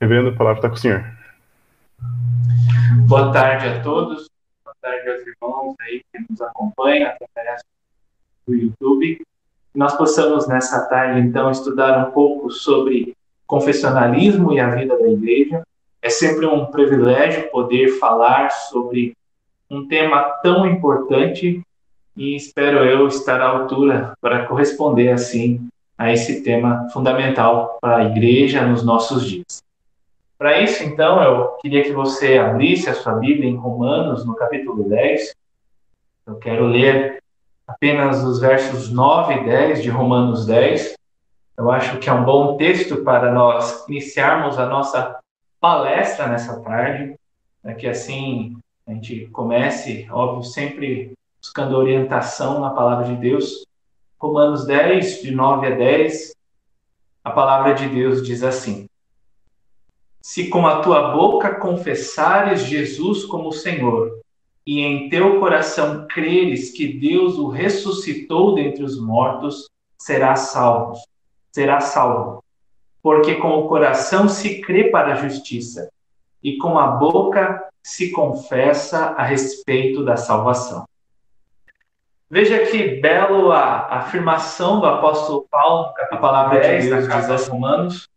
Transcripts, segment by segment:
Reverendo, a palavra está com o senhor. Boa tarde a todos, boa tarde aos irmãos aí que nos acompanham através do YouTube. Nós possamos nessa tarde, então, estudar um pouco sobre confessionalismo e a vida da igreja. É sempre um privilégio poder falar sobre um tema tão importante e espero eu estar à altura para corresponder assim a esse tema fundamental para a igreja nos nossos dias. Para isso, então, eu queria que você abrisse a sua Bíblia em Romanos, no capítulo 10. Eu quero ler apenas os versos 9 e 10 de Romanos 10. Eu acho que é um bom texto para nós iniciarmos a nossa palestra nessa tarde, para que assim a gente comece, óbvio, sempre buscando orientação na palavra de Deus. Romanos 10, de 9 a 10, a palavra de Deus diz assim: Se com a tua boca confessares Jesus como Senhor, e em teu coração creres que Deus o ressuscitou dentre os mortos, serás salvo. Serás salvo. Porque com o coração se crê para a justiça, e com a boca se confessa a respeito da salvação. Veja que belo a afirmação do apóstolo Paulo, a palavra de Deus diz aos Romanos,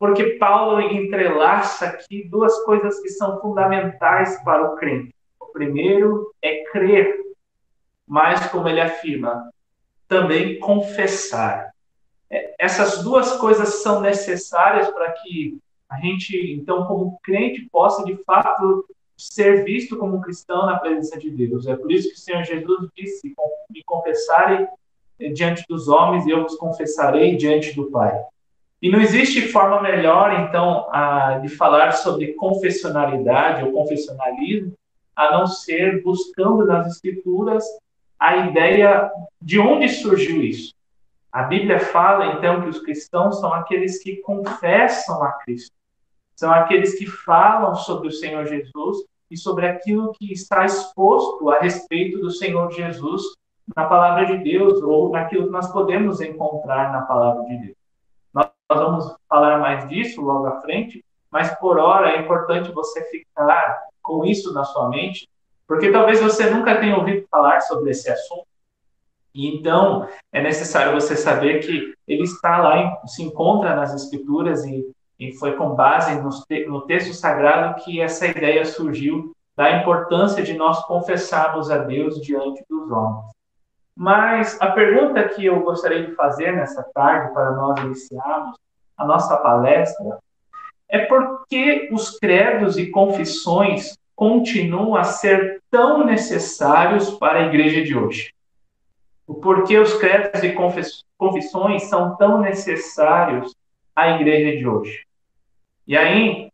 porque Paulo entrelaça aqui duas coisas que são fundamentais para o crente. O primeiro é crer, mas, como ele afirma, também confessar. É, essas duas coisas são necessárias para que a gente, então, como crente, possa de fato ser visto como cristão na presença de Deus. É por isso que o Senhor Jesus disse: Me confessarem diante dos homens e eu vos confessarei diante do Pai. E não existe forma melhor, então, a, de falar sobre confessionalidade ou confessionalismo, a não ser buscando nas Escrituras a ideia de onde surgiu isso. A Bíblia fala, então, que os cristãos são aqueles que confessam a Cristo. São aqueles que falam sobre o Senhor Jesus e sobre aquilo que está exposto a respeito do Senhor Jesus na palavra de Deus ou naquilo que nós podemos encontrar na palavra de Deus. Nós vamos falar mais disso logo à frente, mas por hora é importante você ficar com isso na sua mente, porque talvez você nunca tenha ouvido falar sobre esse assunto. Então é necessário você saber que ele está lá, se encontra nas Escrituras e e foi com base no, no texto sagrado que essa ideia surgiu da importância de nós confessarmos a Deus diante dos homens. Mas a pergunta que eu gostaria de fazer nessa tarde, para nós iniciarmos a nossa palestra, é por que os credos e confissões continuam a ser tão necessários para a igreja de hoje? O porquê os credos e confissões são tão necessários à igreja de hoje? E aí,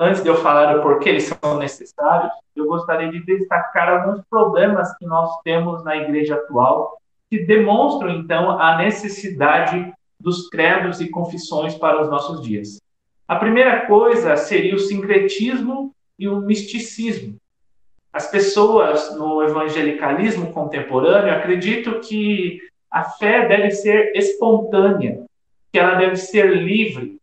antes de eu falar o porquê eles são necessários, eu gostaria de destacar alguns problemas que nós temos na igreja atual, que demonstram, então, a necessidade dos credos e confissões para os nossos dias. A primeira coisa seria o sincretismo e o misticismo. As pessoas no evangelicalismo contemporâneo acreditam que a fé deve ser espontânea, que ela deve ser livre,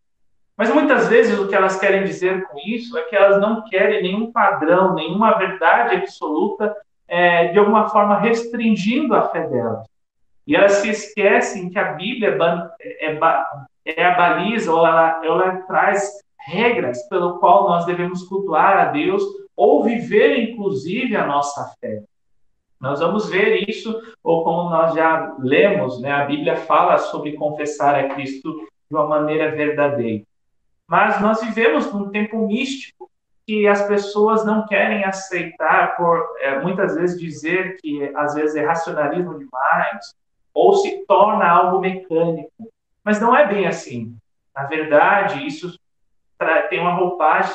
mas muitas vezes o que elas querem dizer com isso é que elas não querem nenhum padrão, nenhuma verdade absoluta, é, de alguma forma restringindo a fé delas. E elas se esquecem que a Bíblia é, é, é a baliza, ou ela, ela traz regras pelo qual nós devemos cultuar a Deus ou viver, inclusive, a nossa fé. Nós vamos ver isso, ou como nós já lemos, né, a Bíblia fala sobre confessar a Cristo de uma maneira verdadeira. Mas nós vivemos num tempo místico que as pessoas não querem aceitar por é, muitas vezes dizer que às vezes é racionalismo demais ou se torna algo mecânico. Mas não é bem assim. Na verdade, isso tem uma roupagem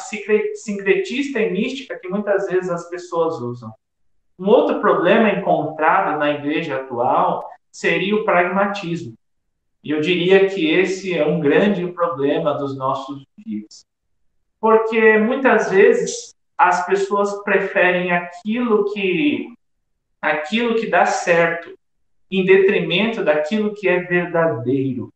sincretista e mística que muitas vezes as pessoas usam. Um outro problema encontrado na igreja atual seria o pragmatismo. E eu diria que esse é um grande problema dos nossos dias. Porque muitas vezes as pessoas preferem aquilo que aquilo que dá certo em detrimento daquilo que é verdadeiro.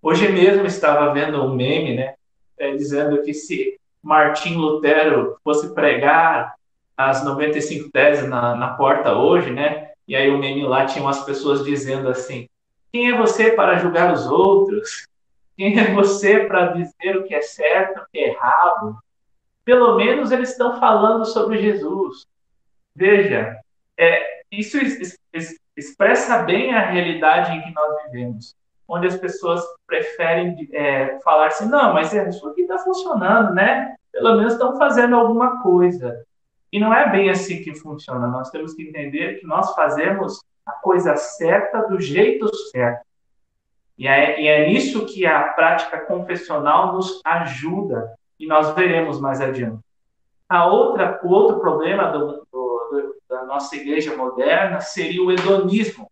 Hoje mesmo estava vendo um meme, né? é, dizendo que se Martim Lutero fosse pregar as 95 teses na, na porta hoje, né? E aí o meme lá tinha umas pessoas dizendo assim: quem é você para julgar os outros? Quem é você para dizer o que é certo, o que é errado? Pelo menos eles estão falando sobre Jesus. Veja, é, isso expressa bem a realidade em que nós vivemos, onde as pessoas preferem é, falar assim, não, mas é, isso aqui está funcionando, né? Pelo menos estão fazendo alguma coisa. E não é bem assim que funciona. Nós temos que entender que nós fazemos a coisa certa do jeito certo. E é, e é nisso que a prática confessional nos ajuda, e nós veremos mais adiante. A outra, o outro problema do, do, da nossa igreja moderna seria o hedonismo,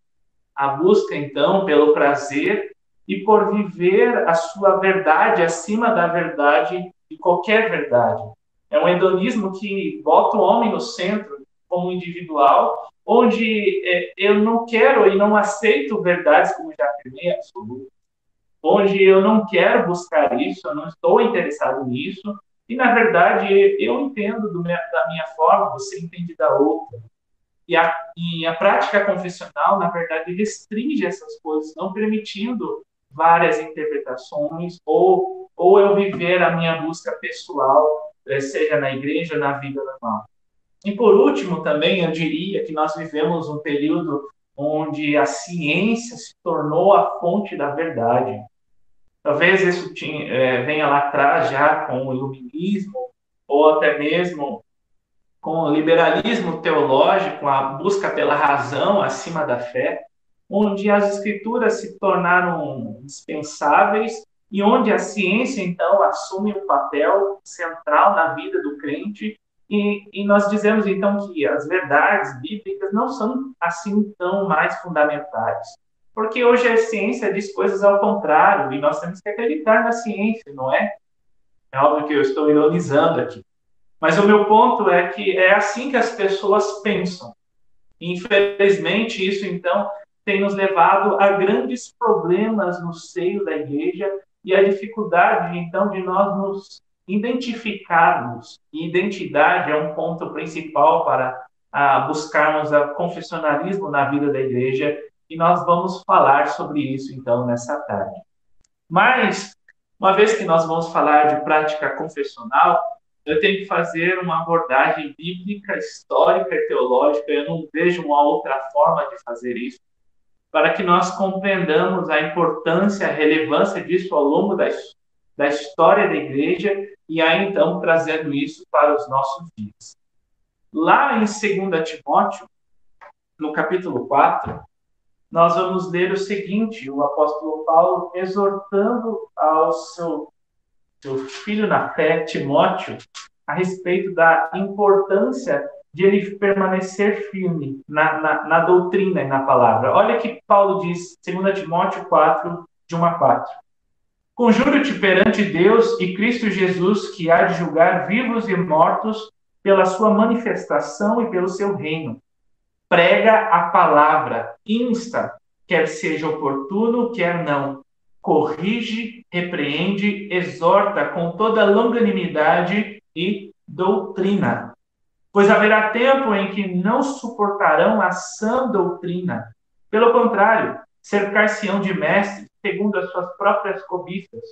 a busca, então, pelo prazer e por viver a sua verdade acima da verdade de qualquer verdade. É um hedonismo que bota o homem no centro como individual, onde é, eu não quero e não aceito verdades como já afirmei absolutas, onde eu não quero buscar isso, eu não estou interessado nisso, e na verdade eu entendo minha, da minha forma, você entende da outra. E a, e a prática confessional, na verdade, restringe essas coisas, não permitindo várias interpretações ou, ou eu viver a minha busca pessoal, eh, seja na igreja ou na vida normal. E por último, também eu diria que nós vivemos um período onde a ciência se tornou a fonte da verdade. Talvez isso tinha, é, venha lá atrás já com o iluminismo, ou até mesmo com o liberalismo teológico, a busca pela razão acima da fé, onde as escrituras se tornaram dispensáveis e onde a ciência, então, assume um papel central na vida do crente e, e, nós dizemos então que as verdades bíblicas não são assim tão mais fundamentais. Porque hoje a ciência diz coisas ao contrário e nós temos que acreditar na ciência, não é? É óbvio que eu estou ironizando aqui. Mas o meu ponto é que é assim que as pessoas pensam. Infelizmente, isso então tem nos levado a grandes problemas no seio da igreja e a dificuldade então de nós nos identificarmos, e identidade é um ponto principal para a, buscarmos o confessionalismo na vida da igreja, e nós vamos falar sobre isso então nessa tarde. Mas, uma vez que nós vamos falar de prática confessional, eu tenho que fazer uma abordagem bíblica, histórica e teológica, eu não vejo uma outra forma de fazer isso, para que nós compreendamos a importância, a relevância disso ao longo da, da história da igreja e aí então trazendo isso para os nossos dias. Lá em 2 Timóteo, no capítulo 4, nós vamos ler o seguinte: o apóstolo Paulo exortando ao seu, seu filho na fé, Timóteo, a respeito da importância de ele permanecer firme na, na, na doutrina e na palavra. Olha que Paulo diz, 2 Timóteo 4, de 1 a 4. Conjuro-te perante Deus e Cristo Jesus, que há de julgar vivos e mortos pela sua manifestação e pelo seu reino. Prega a palavra, insta, quer seja oportuno, quer não. Corrige, repreende, exorta com toda longanimidade e doutrina. Pois haverá tempo em que não suportarão a sã doutrina. Pelo contrário, cercar-se-ão de mestres segundo as suas próprias cobiças,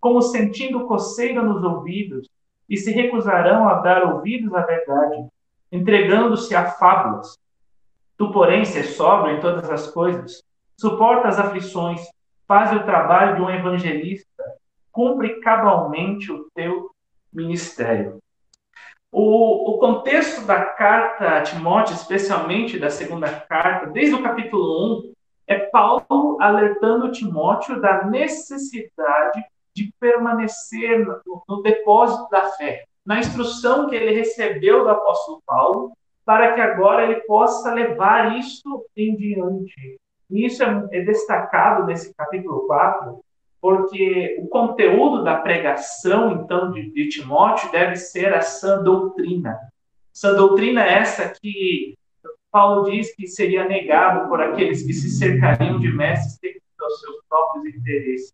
como sentindo coceira nos ouvidos, e se recusarão a dar ouvidos à verdade, entregando-se a fábulas. Tu, porém, se sóbrio em todas as coisas, suporta as aflições, faz o trabalho de um evangelista, cumpre cabalmente o teu ministério. O, o, contexto da carta a Timóteo, especialmente da segunda carta, desde o capítulo 1, é Paulo alertando Timóteo da necessidade de permanecer no, no depósito da fé, na instrução que ele recebeu do apóstolo Paulo, para que agora ele possa levar isso em diante. E isso é, é destacado nesse capítulo 4, porque o conteúdo da pregação, então, de, de Timóteo deve ser a sã doutrina. Sã doutrina é essa que Paulo diz que seria negado por aqueles que se cercariam de mestres segundo os seus próprios interesses.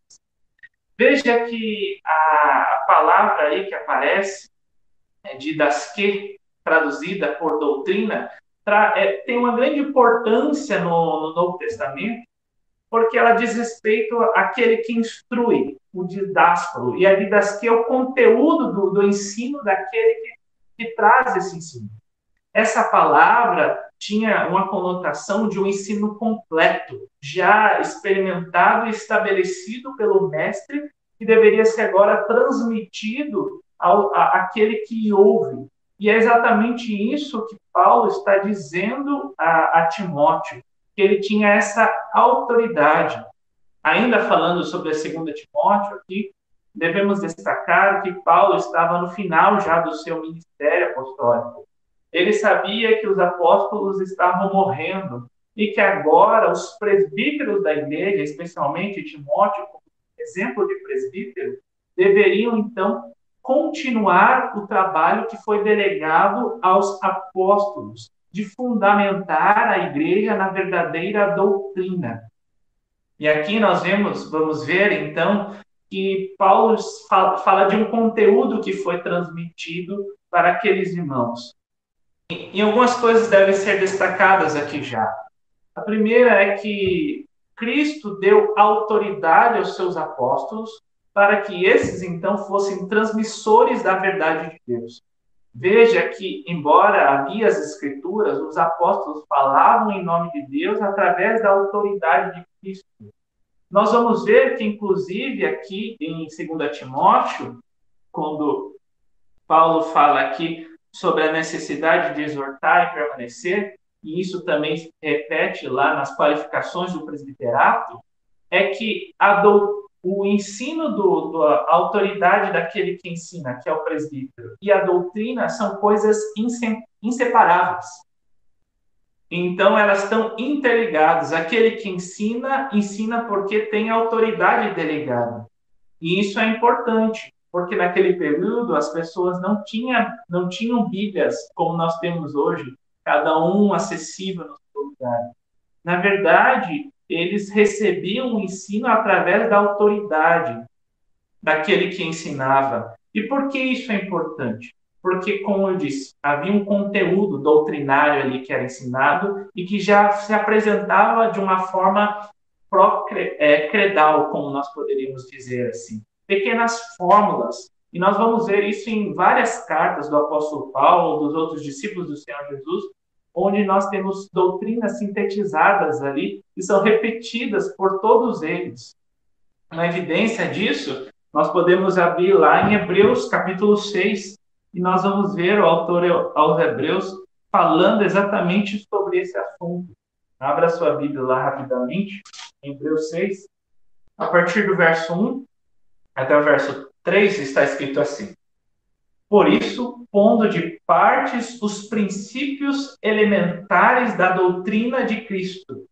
Veja que a palavra aí que aparece, é de dasque, traduzida por doutrina, é, tem uma grande importância no, no Novo Testamento, porque ela diz respeito àquele que instrui, o didáspolo, e a didasquia é o conteúdo do, do ensino daquele que, que traz esse ensino. Essa palavra tinha uma conotação de um ensino completo, já experimentado e estabelecido pelo mestre, que deveria ser agora transmitido ao, a, àquele que ouve. E é exatamente isso que Paulo está dizendo a, a Timóteo, que ele tinha essa autoridade. Ainda falando sobre a segunda Timóteo aqui, devemos destacar que Paulo estava no final já do seu ministério apostólico. Ele sabia que os apóstolos estavam morrendo e que agora os presbíteros da igreja, especialmente Timóteo, como exemplo de presbítero, deveriam então continuar o trabalho que foi delegado aos apóstolos, de fundamentar a igreja na verdadeira doutrina. E aqui nós vemos, vamos ver então, que Paulo fala de um conteúdo que foi transmitido para aqueles irmãos. E algumas coisas devem ser destacadas aqui já. A primeira é que Cristo deu autoridade aos seus apóstolos para que esses então fossem transmissores da verdade de Deus. Veja que, embora havia as escrituras, os apóstolos falavam em nome de Deus através da autoridade de Cristo. Nós vamos ver que, inclusive, aqui em 2 Timóteo, quando Paulo fala aqui sobre a necessidade de exortar e permanecer, e isso também se repete lá nas qualificações do presbiterato, é que doutrina o ensino do, do, a autoridade daquele que ensina, que é o presbítero, e a doutrina são coisas inseparáveis. Então, elas estão interligadas. Aquele que ensina, ensina porque tem autoridade delegada. E isso é importante, porque naquele período as pessoas não, tinha, não tinham Bíblias como nós temos hoje, cada um acessível no seu lugar. Na verdade, eles recebiam o ensino através da autoridade daquele que ensinava. E por que isso é importante? Porque, como eu disse, havia um conteúdo doutrinário ali que era ensinado e que já se apresentava de uma forma é, credal, como nós poderíamos dizer assim. Pequenas fórmulas. E nós vamos ver isso em várias cartas do apóstolo Paulo, dos outros discípulos do Senhor Jesus, onde nós temos doutrinas sintetizadas ali e são repetidas por todos eles. Uma evidência disso, nós podemos abrir lá em Hebreus capítulo 6 e nós vamos ver o autor aos Hebreus falando exatamente sobre esse assunto. Abra sua Bíblia lá rapidamente, em Hebreus 6, a partir do verso 1 até o verso 3 está escrito assim: por isso, pondo de partes os princípios elementares da doutrina de Cristo,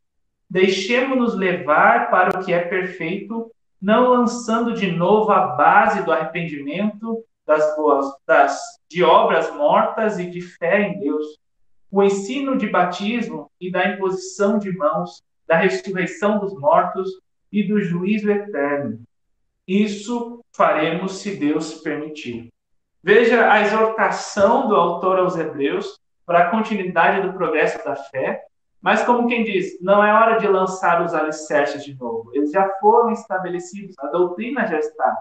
deixemos-nos levar para o que é perfeito, não lançando de novo a base do arrependimento, das boas, das, de obras mortas e de fé em Deus, o ensino de batismo e da imposição de mãos, da ressurreição dos mortos e do juízo eterno. Isso faremos se Deus permitir. Veja a exortação do autor aos Hebreus para a continuidade do progresso da fé, mas como quem diz, não é hora de lançar os alicerces de novo. Eles já foram estabelecidos, a doutrina já está.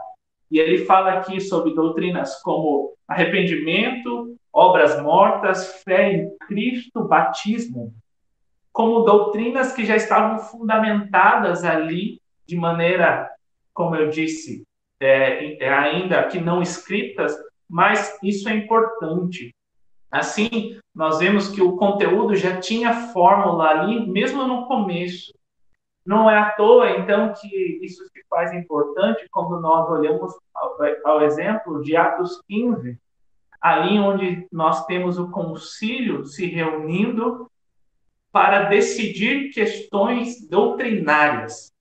E ele fala aqui sobre doutrinas como arrependimento, obras mortas, fé em Cristo, batismo, como doutrinas que já estavam fundamentadas ali de maneira, como eu disse, é, é ainda que não escritas, mas isso é importante. Assim, nós vemos que o conteúdo já tinha fórmula ali, mesmo no começo. Não é à toa, então, que isso se faz importante quando nós olhamos ao, ao exemplo de Atos 15, ali onde nós temos o concílio se reunindo para decidir questões doutrinárias.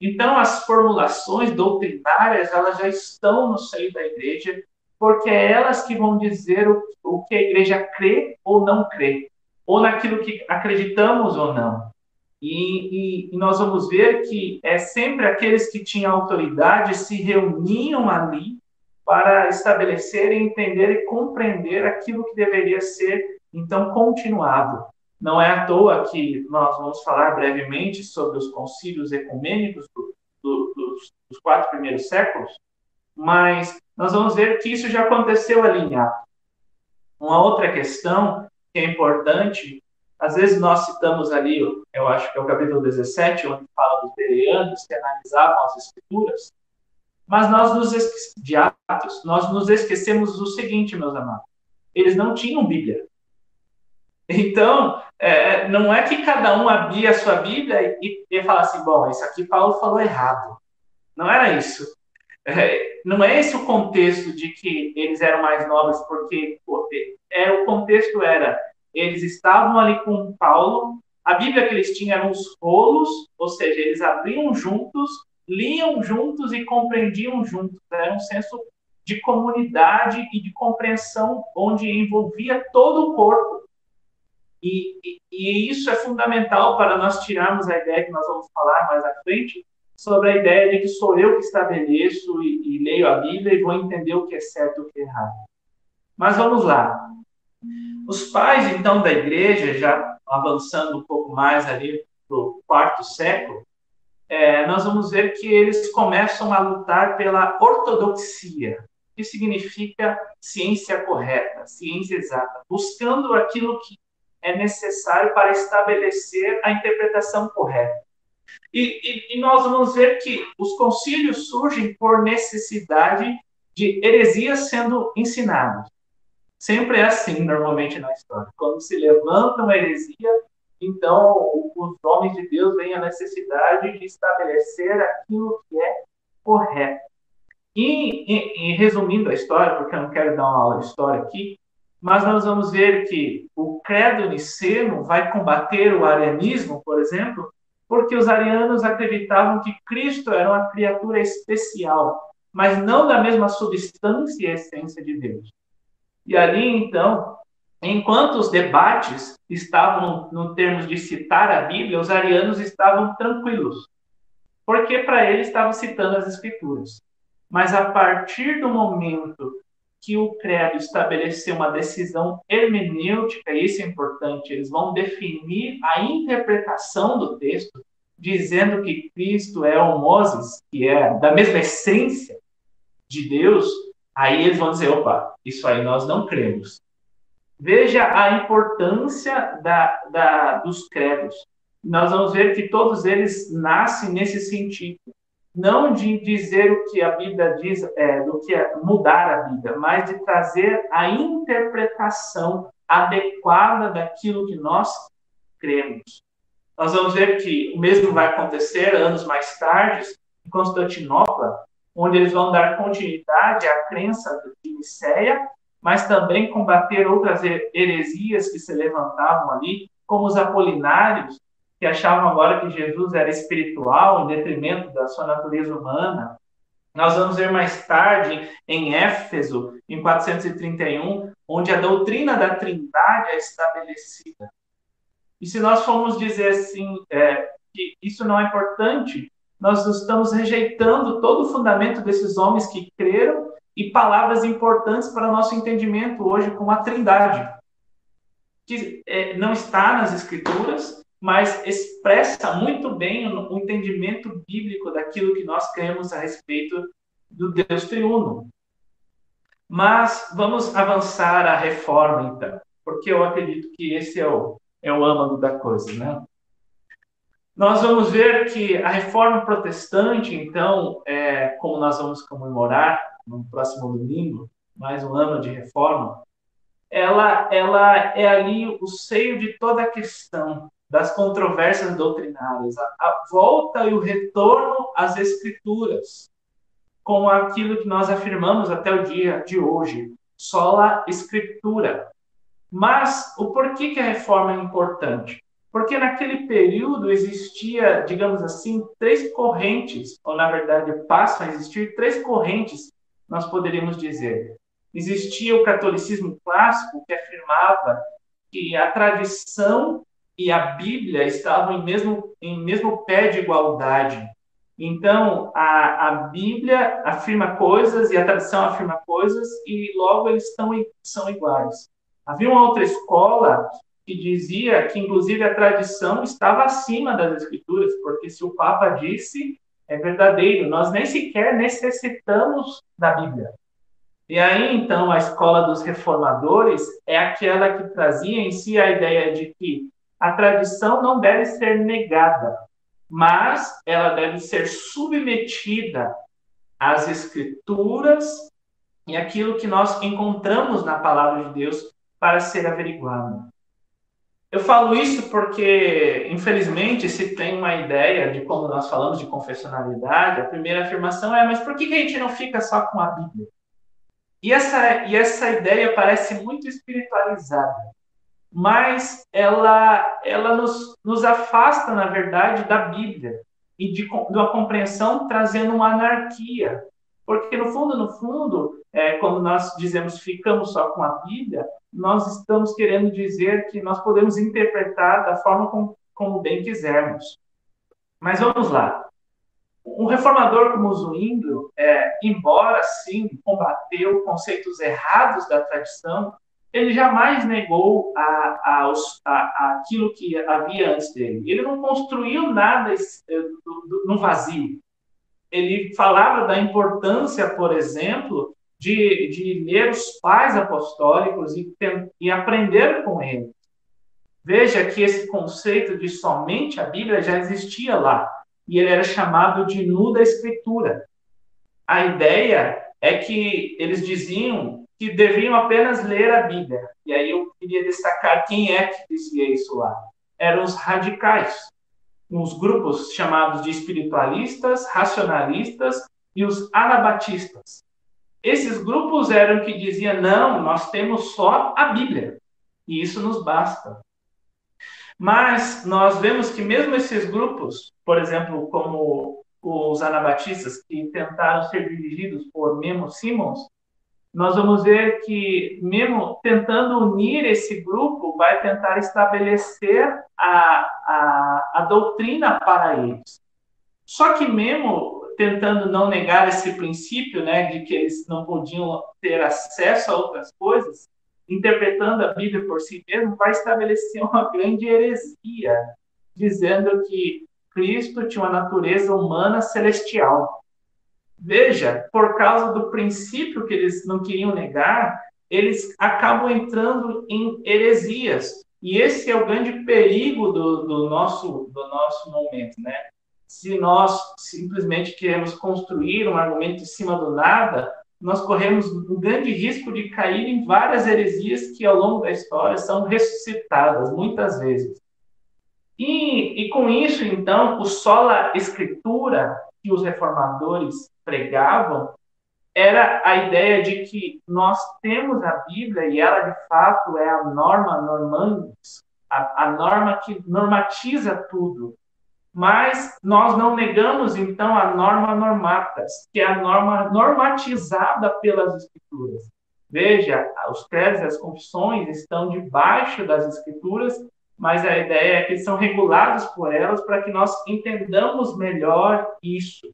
Então, as formulações doutrinárias, elas já estão no seio da igreja, porque é elas que vão dizer o, o que a igreja crê ou não crê, ou naquilo que acreditamos ou não. E, e, e, nós vamos ver que é sempre aqueles que tinham autoridade se reuniam ali para estabelecer, entender e compreender aquilo que deveria ser, então, continuado. Não é à toa que nós vamos falar brevemente sobre os concílios ecumênicos do, do, dos, dos, quatro primeiros séculos, mas nós vamos ver que isso já aconteceu ali em Atos. Uma outra questão que é importante às vezes nós citamos ali, eu acho que é o capítulo 17, onde fala dos bereanos que analisavam as escrituras, mas nós nos de Atos, nós nos esquecemos do seguinte, meus amados, eles não tinham Bíblia. Então, é, não é que cada um abria a sua Bíblia e, e assim, bom, isso aqui Paulo falou errado. Não era isso. É, não é esse o contexto de que eles eram mais nobres, porque é, o contexto era eles estavam ali com Paulo, a Bíblia que eles tinham eram os rolos, ou seja, eles abriam juntos, liam juntos e compreendiam juntos. Era um senso de comunidade e de compreensão onde envolvia todo o corpo. E, e, isso é fundamental para nós tirarmos a ideia que nós vamos falar mais à frente sobre a ideia de que sou eu que estabeleço e, e leio a Bíblia e vou entender o que é certo e o que é errado. Mas vamos lá. Os pais, então, da igreja, já avançando um pouco mais ali para o quarto século, é, nós vamos ver que eles começam a lutar pela ortodoxia, que significa ciência correta, ciência exata, buscando aquilo que é necessário para estabelecer a interpretação correta. E, e, e, nós vamos ver que os concílios surgem por necessidade de heresias sendo ensinadas. Sempre é assim, normalmente, na história. Quando se levanta uma heresia, então os homens de Deus veem a necessidade de estabelecer aquilo que é correto. E, e, e, resumindo a história, porque eu não quero dar uma aula de história aqui, mas nós vamos ver que o credo niceno vai combater o arianismo, por exemplo, porque os arianos acreditavam que Cristo era uma criatura especial, mas não da mesma substância e essência de Deus. E ali, então, enquanto os debates estavam no termos de citar a Bíblia, os arianos estavam tranquilos, porque para eles estavam citando as Escrituras. Mas a partir do momento que o credo estabeleceu uma decisão hermenêutica, isso é importante, eles vão definir a interpretação do texto, dizendo que Cristo é o Moses, que é da mesma essência de Deus, Aí eles vão dizer: opa, isso aí nós não cremos. Veja a importância da, da, dos credos. Nós vamos ver que todos eles nascem nesse sentido. Não de dizer o que a Bíblia diz, é, do que é mudar a Bíblia, mas de trazer a interpretação adequada daquilo que nós cremos. Nós vamos ver que o mesmo vai acontecer anos mais tarde, em Constantinopla, onde eles vão dar continuidade à crença de Nicéia, mas também combater outras heresias que se levantavam ali, como os apolinários, que achavam agora que Jesus era espiritual em detrimento da sua natureza humana. Nós vamos ver mais tarde em Éfeso, em 431, onde a doutrina da Trindade é estabelecida. E se nós formos dizer assim, é, que isso não é importante, nós estamos rejeitando todo o fundamento desses homens que creram e palavras importantes para nosso entendimento hoje, como a Trindade, que é, não está nas Escrituras, mas expressa muito bem o, o entendimento bíblico daquilo que nós cremos a respeito do Deus triuno. Mas vamos avançar a reforma, então, porque eu acredito que esse é o, é o âmago da coisa, né? Nós vamos ver que a reforma protestante, então, é, como nós vamos comemorar no próximo domingo, mais um ano de reforma, ela, ela é ali o seio de toda a questão das controvérsias doutrinárias, a, a volta e o retorno às escrituras, com aquilo que nós afirmamos até o dia de hoje, sola escritura. Mas o porquê que a reforma é importante? Porque naquele período existia, digamos assim, três correntes, ou na verdade passam a existir três correntes, nós poderíamos dizer. Existia o catolicismo clássico, que afirmava que a tradição e a Bíblia estavam em mesmo, em mesmo pé de igualdade. Então, a, a Bíblia afirma coisas e a tradição afirma coisas, e logo eles estão, são iguais. Havia uma outra escola que dizia que, inclusive, a tradição estava acima das Escrituras, porque se o Papa disse, é verdadeiro, nós nem sequer necessitamos da Bíblia. E aí, então, a escola dos reformadores é aquela que trazia em si a ideia de que a tradição não deve ser negada, mas ela deve ser submetida às escrituras e aquilo que nós encontramos na palavra de Deus para ser averiguado. Eu falo isso porque, infelizmente, se tem uma ideia de como nós falamos de confessionalidade, a primeira afirmação é: mas por que a gente não fica só com a Bíblia? E essa, e essa ideia parece muito espiritualizada, mas ela, ela nos, nos afasta, na verdade, da Bíblia e de, de uma compreensão trazendo uma anarquia. Porque, no fundo, no fundo, é, quando nós dizemos ficamos só com a Bíblia, nós estamos querendo dizer que nós podemos interpretar da forma como, como bem quisermos. Mas vamos lá. Um reformador como Zwinglio, é, embora sim combateu conceitos errados da tradição, ele jamais negou a, a, a, aquilo que havia antes dele. Ele não construiu nada eh, no vazio. Ele falava da importância, por exemplo, de, de ler os pais apostólicos e, e aprender com eles. Veja que esse conceito de somente a Bíblia já existia lá e ele era chamado de nu da escritura. A ideia é que eles diziam que deviam apenas ler a Bíblia. E aí eu queria destacar quem é que dizia isso lá. Eram os radicais, uns grupos chamados de espiritualistas, racionalistas e os anabatistas. Esses grupos eram que diziam: não, nós temos só a Bíblia e isso nos basta. Mas nós vemos que mesmo esses grupos, por exemplo, como os anabatistas, que tentaram ser dirigidos por Memo Simons, nós vamos ver que, mesmo tentando unir esse grupo, vai tentar estabelecer a, a, a doutrina para eles. Só que, mesmo tentando não negar esse princípio, né, de que eles não podiam ter acesso a outras coisas, interpretando a Bíblia por si mesmo, vai estabelecer uma grande heresia, dizendo que Cristo tinha uma natureza humana celestial. Veja, por causa do princípio que eles não queriam negar, eles acabam entrando em heresias. E esse é o grande perigo do, do, nosso, do nosso momento, né? Se nós simplesmente queremos construir um argumento em cima do nada, nós corremos um grande risco de cair em várias heresias que, ao longo da história, são ressuscitadas, muitas vezes. E, e com isso, então, o sola escritura que os reformadores pregavam era a ideia de que nós temos a Bíblia e ela, de fato, é a norma normandis, a, a norma que normatiza tudo. Mas nós não negamos, então, a norma normatas, que é a norma normatizada pelas Escrituras. Veja, os credos e as confissões estão debaixo das Escrituras, mas a ideia é que são regulados por elas para que nós entendamos melhor isso.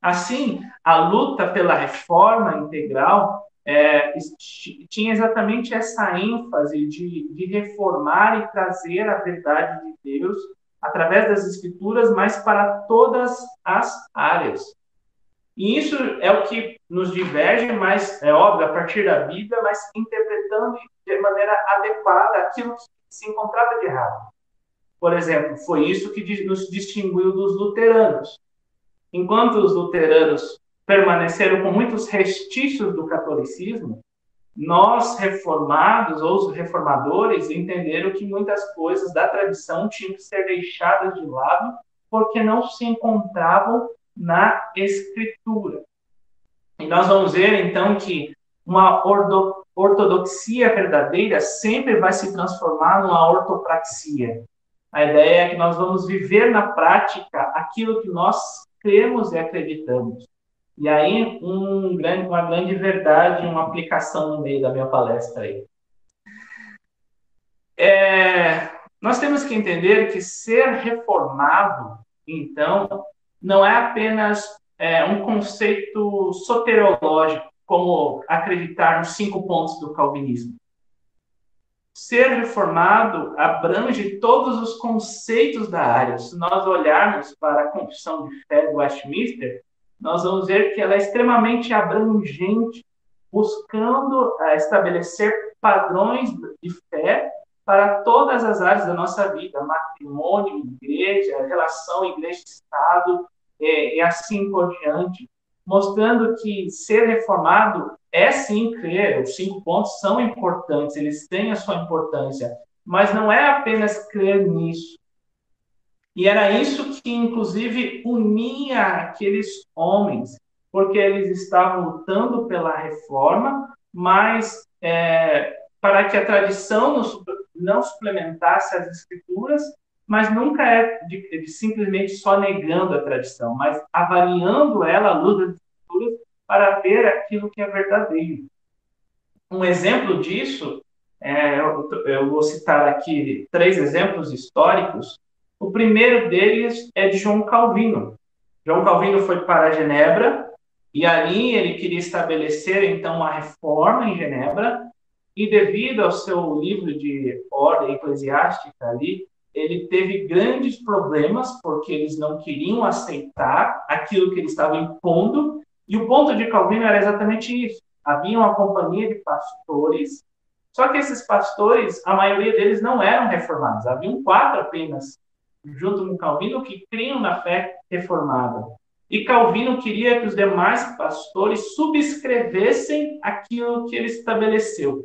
Assim, a luta pela reforma integral é, tinha exatamente essa ênfase de, de reformar e trazer a verdade de Deus através das escrituras, mas para todas as áreas. E isso é o que nos diverge, mas é óbvio, a partir da Bíblia, mas interpretando de maneira adequada aquilo que se encontrava de errado. Por exemplo, foi isso que nos distinguiu dos luteranos. Enquanto os luteranos permaneceram com muitos restícios do catolicismo, nós reformados ou os reformadores entenderam que muitas coisas da tradição tinham que ser deixadas de lado porque não se encontravam na escritura. E nós vamos ver então que uma ortodoxia verdadeira sempre vai se transformar numa ortopraxia. A ideia é que nós vamos viver na prática aquilo que nós cremos e acreditamos. E aí, um grande, uma grande verdade, uma aplicação no meio da minha palestra aí. É, Nós temos que entender que ser reformado, então, não é apenas é, um conceito soteriológico, como acreditar nos cinco pontos do calvinismo. Ser reformado abrange todos os conceitos da área. Se nós olharmos para a confissão de fé do Westminster, nós vamos ver que ela é extremamente abrangente, buscando uh, estabelecer padrões de fé para todas as áreas da nossa vida, matrimônio, igreja, relação igreja-estado, e, e assim por diante, mostrando que ser reformado é sim crer, os cinco pontos são importantes, eles têm a sua importância, mas não é apenas crer nisso. E era isso que, inclusive, unia aqueles homens, porque eles estavam lutando pela reforma, mas é, para que a tradição não suplementasse as escrituras, mas nunca é de, de simplesmente só negando a tradição, mas avaliando ela à luz das escrituras para ver aquilo que é verdadeiro. Um exemplo disso, é, eu, eu vou citar aqui três exemplos históricos. O primeiro deles é de João Calvino. João Calvino foi para Genebra e ali ele queria estabelecer então uma reforma em Genebra e devido ao seu livro de ordem eclesiástica ali, ele teve grandes problemas porque eles não queriam aceitar aquilo que ele estava impondo. E o ponto de Calvino era exatamente isso. Havia uma companhia de pastores, só que esses pastores, a maioria deles não eram reformados. Haviam quatro apenas, junto com Calvino, que criam na fé reformada. E Calvino queria que os demais pastores subscrevessem aquilo que ele estabeleceu.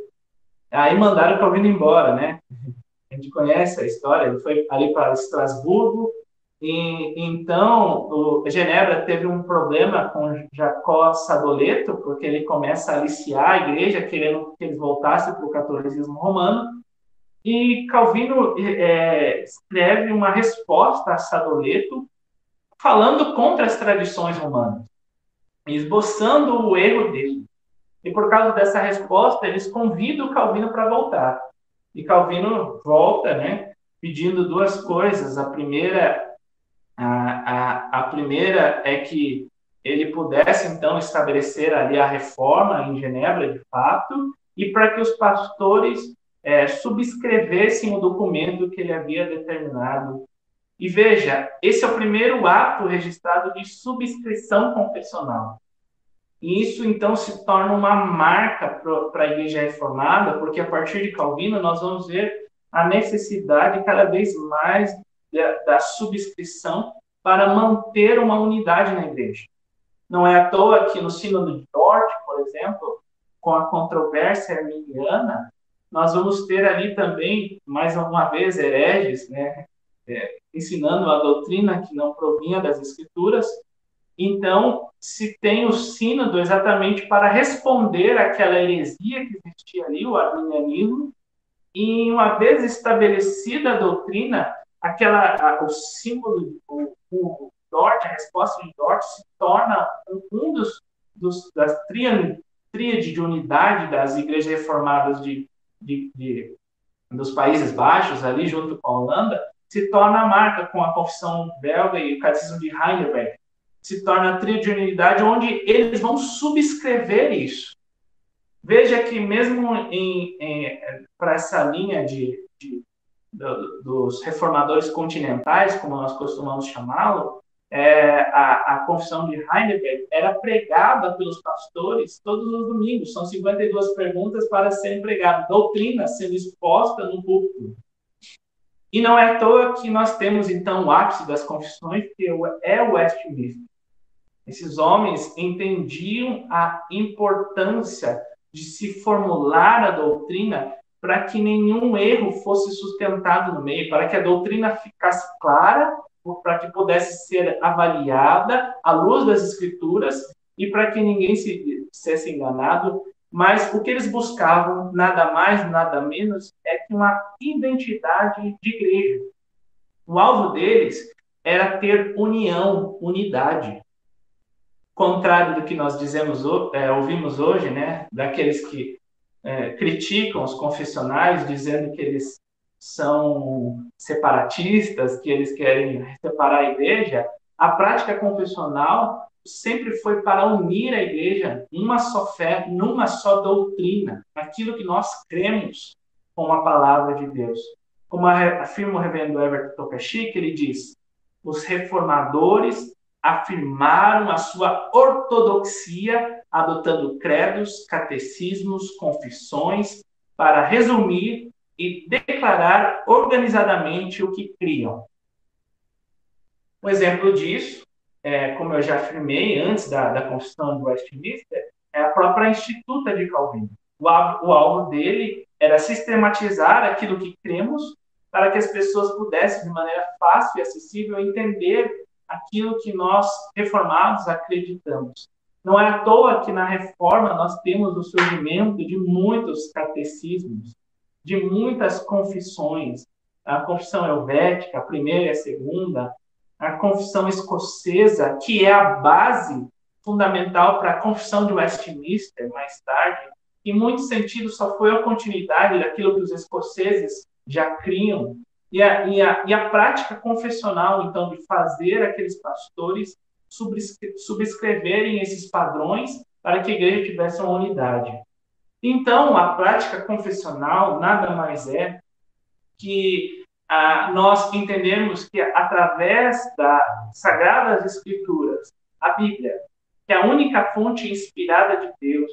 Aí mandaram Calvino embora, né? A gente conhece a história, ele foi ali para Estrasburgo, e então o Genebra teve um problema com Jacó Sadoleto, porque ele começa a aliciar a igreja, querendo que eles voltassem para o catolicismo romano, e Calvino é, escreve uma resposta a Sadoleto, falando contra as tradições romanas, esboçando o erro dele. E por causa dessa resposta, eles convidam Calvino para voltar. E Calvino volta, né, pedindo duas coisas. A primeira, a, a, a primeira é que ele pudesse então estabelecer ali a reforma em Genebra, de fato, e para que os pastores é, subscrevessem o documento que ele havia determinado. E veja, esse é o primeiro ato registrado de subscrição confessional. E isso, então, se torna uma marca para a Igreja Reformada, porque a partir de Calvino nós vamos ver a necessidade cada vez mais da, da subscrição para manter uma unidade na Igreja. Não é à toa que no Sínodo de Dort, por exemplo, com a controvérsia arminiana, nós vamos ter ali também, mais uma vez, hereges, né, é, ensinando a doutrina que não provinha das Escrituras, então, se tem o sínodo exatamente para responder àquela heresia que existia ali, o arminianismo, e uma vez estabelecida a doutrina, aquela, a, o símbolo, o, o Dort, a resposta de Dort, se torna um dos, dos das tríade, tríade de unidade das igrejas reformadas de, de, de, dos Países Baixos, ali junto com a Holanda, se torna a marca com a confissão belga e o catecismo de Heidelberg se torna a unidade, onde eles vão subscrever isso. Veja que mesmo para essa linha de, de do, dos reformadores continentais, como nós costumamos chamá-lo, é, a, a confissão de Heidelberg era pregada pelos pastores todos os domingos. São 52 perguntas para serem pregadas, doutrina sendo exposta no púlpito. E não é à toa que nós temos, então, o ápice das confissões, que é o Westminster. Esses homens entendiam a importância de se formular a doutrina para que nenhum erro fosse sustentado no meio, para que a doutrina ficasse clara, para que pudesse ser avaliada à luz das escrituras e para que ninguém se fosse enganado. Mas o que eles buscavam, nada mais, nada menos, é que uma identidade de igreja. O alvo deles era ter união, unidade contrário do que nós dizemos, é, ouvimos hoje, né, daqueles que é, criticam os confessionais, dizendo que eles são separatistas, que eles querem separar a igreja, a prática confessional sempre foi para unir a igreja numa só fé, numa só doutrina, aquilo que nós cremos com a palavra de Deus. Como afirma o reverendo Everton Tokachik, ele diz: os reformadores afirmaram a sua ortodoxia adotando credos, catecismos, confissões, para resumir e declarar organizadamente o que criam. Um exemplo disso, é, como eu já afirmei antes da, da Constituição de Westminster, é a própria Instituta de Calvino. O, o alvo dele era sistematizar aquilo que cremos para que as pessoas pudessem, de maneira fácil e acessível, entender aquilo que nós reformados acreditamos. Não é à toa que na reforma nós temos o surgimento de muitos catecismos, de muitas confissões. A confissão helvética, a primeira e a segunda, a confissão escocesa, que é a base fundamental para a confissão de Westminster mais tarde, em muitos sentidos só foi a continuidade daquilo que os escoceses já criam. E a, e a, e a prática confessional, então, de fazer aqueles pastores subscreverem esses padrões para que a igreja tivesse uma unidade. Então, a prática confessional nada mais é que ah, nós entendemos que através das sagradas escrituras, a Bíblia, que é a única fonte inspirada de Deus,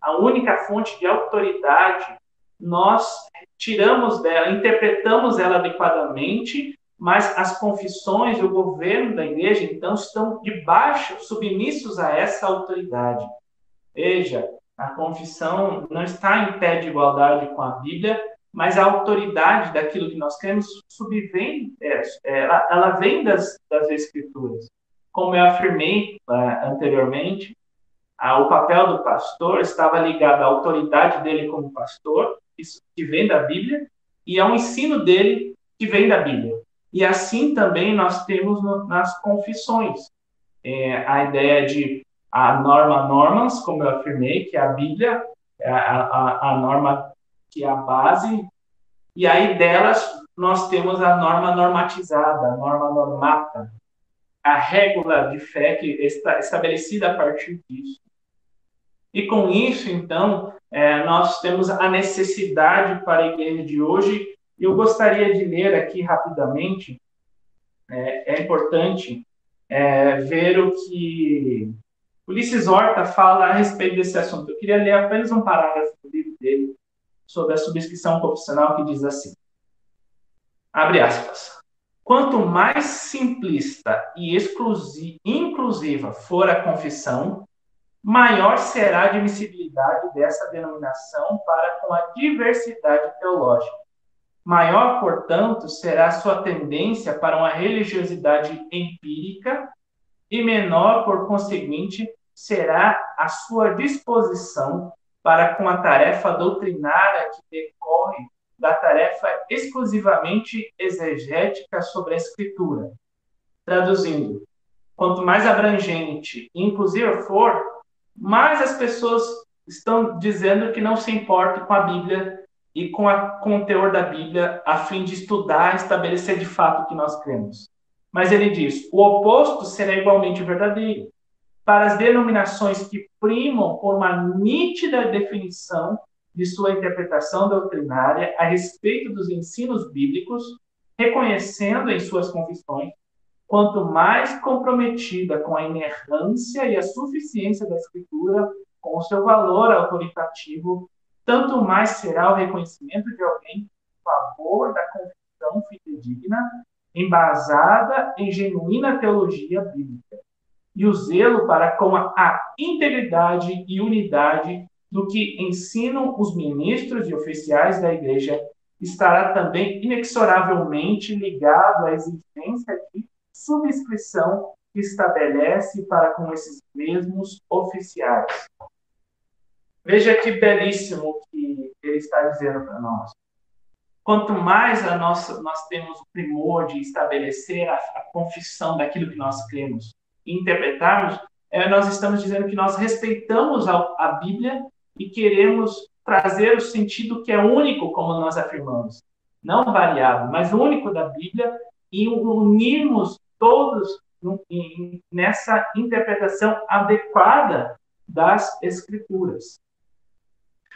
a única fonte de autoridade, nós tiramos dela, interpretamos ela adequadamente mas as confissões e o governo da igreja, então, estão debaixo, submissos a essa autoridade. Veja, a confissão não está em pé de igualdade com a Bíblia, mas a autoridade daquilo que nós queremos subvém, é, é, ela, ela vem das, das Escrituras. Como eu afirmei uh, anteriormente, uh, o papel do pastor estava ligado à autoridade dele como pastor, que vem da Bíblia, e ao ensino dele que vem da Bíblia. E assim também nós temos no, nas confissões é, a ideia de a norma normans, como eu afirmei, que é a Bíblia, é a, a, a norma que é a base, e aí delas nós temos a norma normatizada, a norma normata, a régula de fé que está estabelecida a partir disso. E com isso, então, é, nós temos a necessidade para a igreja de hoje eu gostaria de ler aqui rapidamente, é, é importante é, ver o que Ulisses Horta fala a respeito desse assunto. Eu queria ler apenas um parágrafo do livro dele sobre a subscrição confissional que diz assim: abre aspas. Quanto mais simplista e inclusiva for a confissão, maior será a admissibilidade dessa denominação para com a diversidade teológica Maior, portanto, será sua tendência para uma religiosidade empírica e menor, por conseguinte, será a sua disposição para com a tarefa doutrinária que decorre da tarefa exclusivamente exegética sobre a escritura. Traduzindo, quanto mais abrangente e inclusiva for, mais as pessoas estão dizendo que não se importam com a Bíblia e com, a, com o teor da Bíblia, a fim de estudar e estabelecer de fato o que nós cremos. Mas ele diz: o oposto será igualmente verdadeiro. Para as denominações que primam por uma nítida definição de sua interpretação doutrinária a respeito dos ensinos bíblicos, reconhecendo em suas confissões, quanto mais comprometida com a inerrância e a suficiência da Escritura, com o seu valor autoritativo, tanto mais será o reconhecimento de alguém em favor da confissão fidedigna, embasada em genuína teologia bíblica, e o zelo para com a integridade e unidade do que ensinam os ministros e oficiais da igreja estará também inexoravelmente ligado à exigência de subscrição que estabelece para com esses mesmos oficiais. Veja que belíssimo que ele está dizendo para nós. Quanto mais a nossa, nós temos o primor de estabelecer a, a confissão daquilo que nós cremos e interpretarmos, é, nós estamos dizendo que nós respeitamos a, a Bíblia e queremos trazer o sentido que é único, como nós afirmamos. não variável, mas único da Bíblia, e unirmos todos nessa interpretação adequada das Escrituras.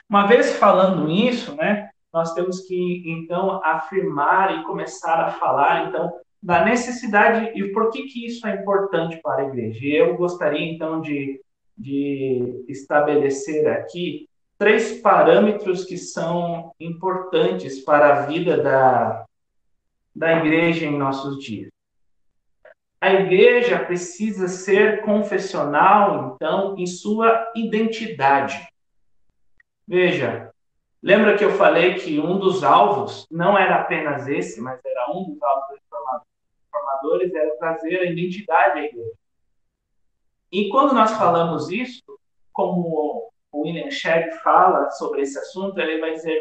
Uma vez falando isso, né, nós temos que então afirmar e começar a falar então da necessidade e por que que isso é importante para a igreja. E eu gostaria então de, de estabelecer aqui três parâmetros que são importantes para a vida da, da igreja em nossos dias. A igreja precisa ser confessional, então, em sua identidade. Veja, lembra que eu falei que um dos alvos não era apenas esse, mas era um dos alvos dos formadores, era trazer a identidade à igreja. E quando nós falamos isso, como o William Sherry fala sobre esse assunto, ele vai dizer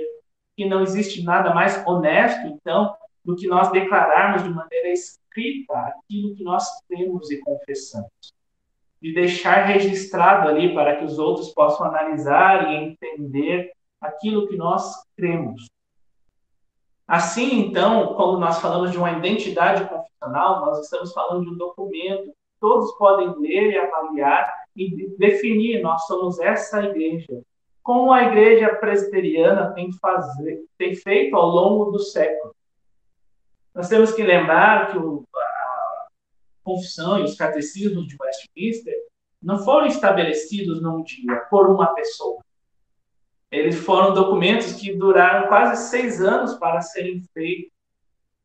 que não existe nada mais honesto, então, do que nós declararmos de maneira escrita aquilo que nós temos e confessamos. De deixar registrado ali para que os outros possam analisar e entender aquilo que nós cremos. Assim, então, quando nós falamos de uma identidade confessional, nós estamos falando de um documento que todos podem ler e avaliar e definir, nós somos essa igreja. Como a igreja presbiteriana tem, fazer, tem feito ao longo do século. Nós temos que lembrar que o, a confissão e os catecismos de Westminster não foram estabelecidos num dia por uma pessoa. Eles foram documentos que duraram quase seis anos para serem feitos,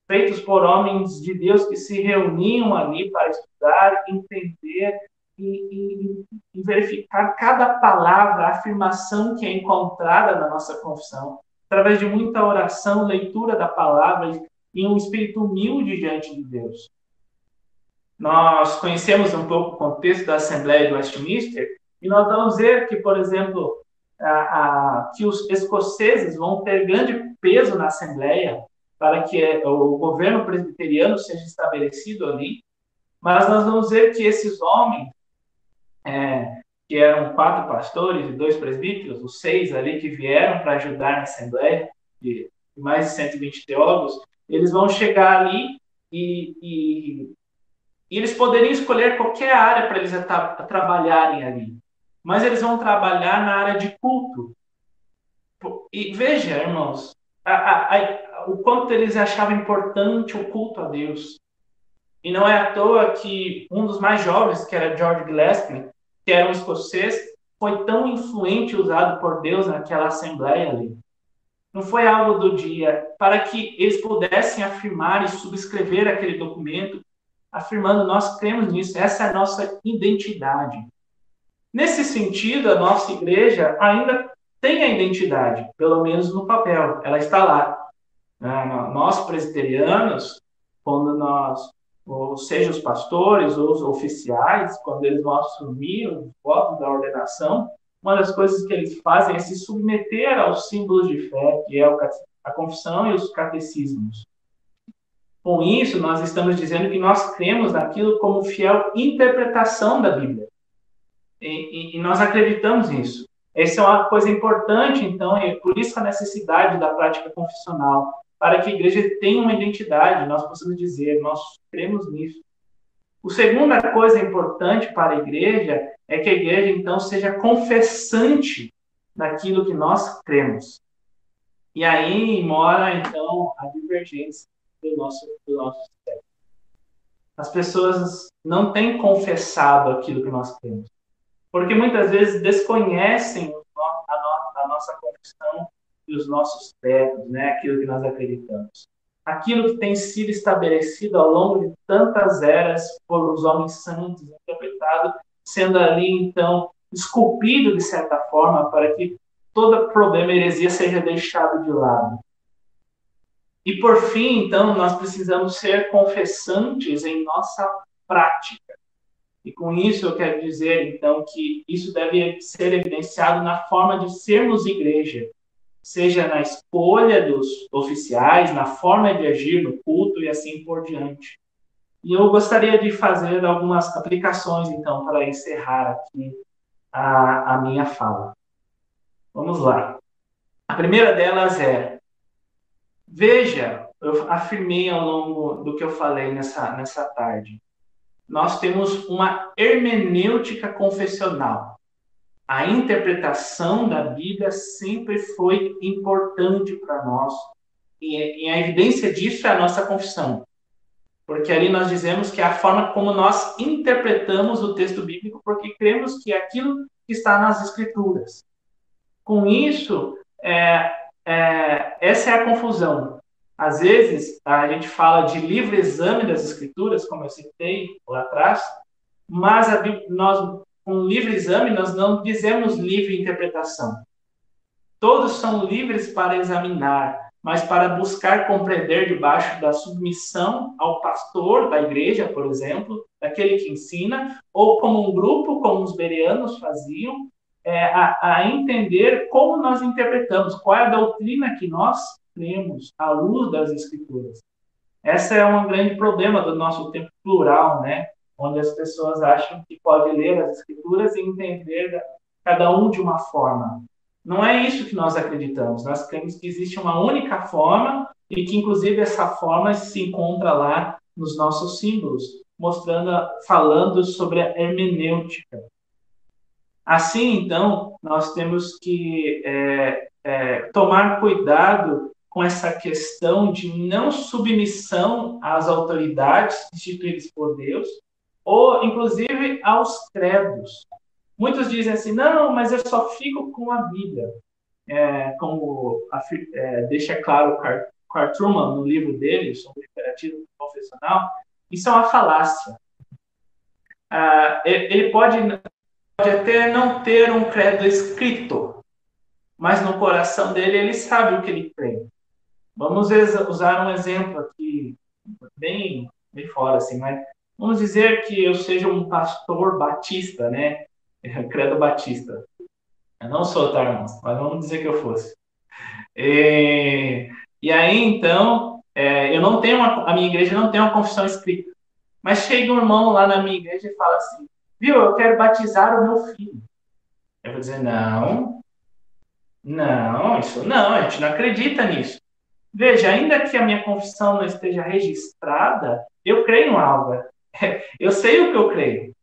feitos por homens de Deus que se reuniam ali para estudar, entender e, e, e, verificar cada palavra, afirmação que é encontrada na nossa confissão, através de muita oração, leitura da palavra e um espírito humilde diante de Deus. Nós conhecemos um pouco o contexto da Assembleia de Westminster e nós vamos ver que, por exemplo, a, a, que os escoceses vão ter grande peso na Assembleia para que o governo presbiteriano seja estabelecido ali, mas nós vamos ver que esses homens é, que eram quatro pastores e dois presbíteros, os seis ali que vieram para ajudar na Assembleia, de mais de 120 teólogos, eles vão chegar ali e, e, e eles poderiam escolher qualquer área para eles tra trabalharem ali, mas eles vão trabalhar na área de culto. E veja, irmãos, a, a, a, o quanto eles achavam importante o culto a Deus. E não é à toa que um dos mais jovens, que era George Gillespie, que era um escocês, foi tão influente usado por Deus naquela assembleia ali. Não foi algo do dia, para que eles pudessem afirmar e subscrever aquele documento, afirmando: nós cremos nisso, essa é a nossa identidade. Nesse sentido, a nossa igreja ainda tem a identidade, pelo menos no papel, ela está lá. Nós, presbiterianos, quando nós ou seja os pastores ou os oficiais, quando eles vão assumir os votos da ordenação, uma das coisas que eles fazem é se submeter aos símbolos de fé, que é a confissão e os catecismos. Com isso, nós estamos dizendo que nós cremos naquilo como fiel interpretação da Bíblia. E, e, e nós acreditamos nisso. Essa é uma coisa importante, então, e por isso a necessidade da prática confissional para que a igreja tenha uma identidade, nós possamos dizer, nós cremos nisso. A segunda coisa importante para a igreja é que a igreja, então, seja confessante daquilo que nós cremos. E aí mora, então, a divergência do nosso, do nosso século. As pessoas não têm confessado aquilo que nós cremos. Porque muitas vezes desconhecem a, nossa confissão e os nossos credos, né? aquilo que nós acreditamos. Aquilo que tem sido estabelecido ao longo de tantas eras por os homens santos, interpretado, sendo ali, então, esculpido de certa forma para que todo problema heresia seja deixado de lado. E por fim, então, nós precisamos ser confessantes em nossa prática. E com isso eu quero dizer, então, que isso deve ser evidenciado na forma de sermos igreja, seja na escolha dos oficiais, na forma de agir no culto e assim por diante. E eu gostaria de fazer algumas aplicações, então, para encerrar aqui a, a minha fala. Vamos lá. A primeira delas é: Veja, eu afirmei ao longo do que eu falei nessa, nessa tarde. Nós temos uma hermenêutica confessional. A interpretação da Bíblia sempre foi importante para nós. E, e a evidência disso é a nossa confissão. Porque ali nós dizemos que é a forma como nós interpretamos o texto bíblico, porque cremos que é aquilo que está nas Escrituras. Com isso, é, é, essa é a confusão. Às vezes, a gente fala de livre exame das Escrituras, como eu citei lá atrás, mas a, nós, com livre exame, nós não dizemos livre interpretação. Todos são livres para examinar, mas para buscar compreender debaixo da submissão ao pastor da igreja, por exemplo, daquele que ensina, ou como um grupo, como os bereanos faziam, é, a, a, entender como nós interpretamos, qual é a doutrina que nós cremos à luz das escrituras. Esse é um grande problema do nosso tempo plural, né? Onde as pessoas acham que pode ler as escrituras e entender cada um de uma forma. Não é isso que nós acreditamos. Nós cremos que existe uma única forma e que, inclusive, essa forma se encontra lá nos nossos símbolos, mostrando, falando sobre a hermenêutica. Assim, então, nós temos que é, é, tomar cuidado com essa questão de não submissão às autoridades instituídas por Deus, ou inclusive aos credos. Muitos dizem assim, não, mas eu só fico com a Bíblia. É, como a, é, deixa claro Carl, Truman no livro dele, sobre o imperativo confessional, isso é uma falácia. Ah, ele pode, pode até não ter um credo escrito, mas no coração dele ele sabe o que ele crê. Vamos usar um exemplo aqui, bem, bem fora, assim, mas vamos dizer que eu seja um pastor batista, né? Credo Batista. Eu não sou, tá, irmãos? Mas vamos dizer que eu fosse. E, e aí, então, é, eu não tenho uma, a minha igreja não tem uma confissão escrita. Mas chega um irmão lá na minha igreja e fala assim: Viu, eu quero batizar o meu filho. Eu vou dizer: Não, não, isso não, a gente não acredita nisso. Veja, ainda que a minha confissão não esteja registrada, eu creio em algo. Eu sei o que eu creio.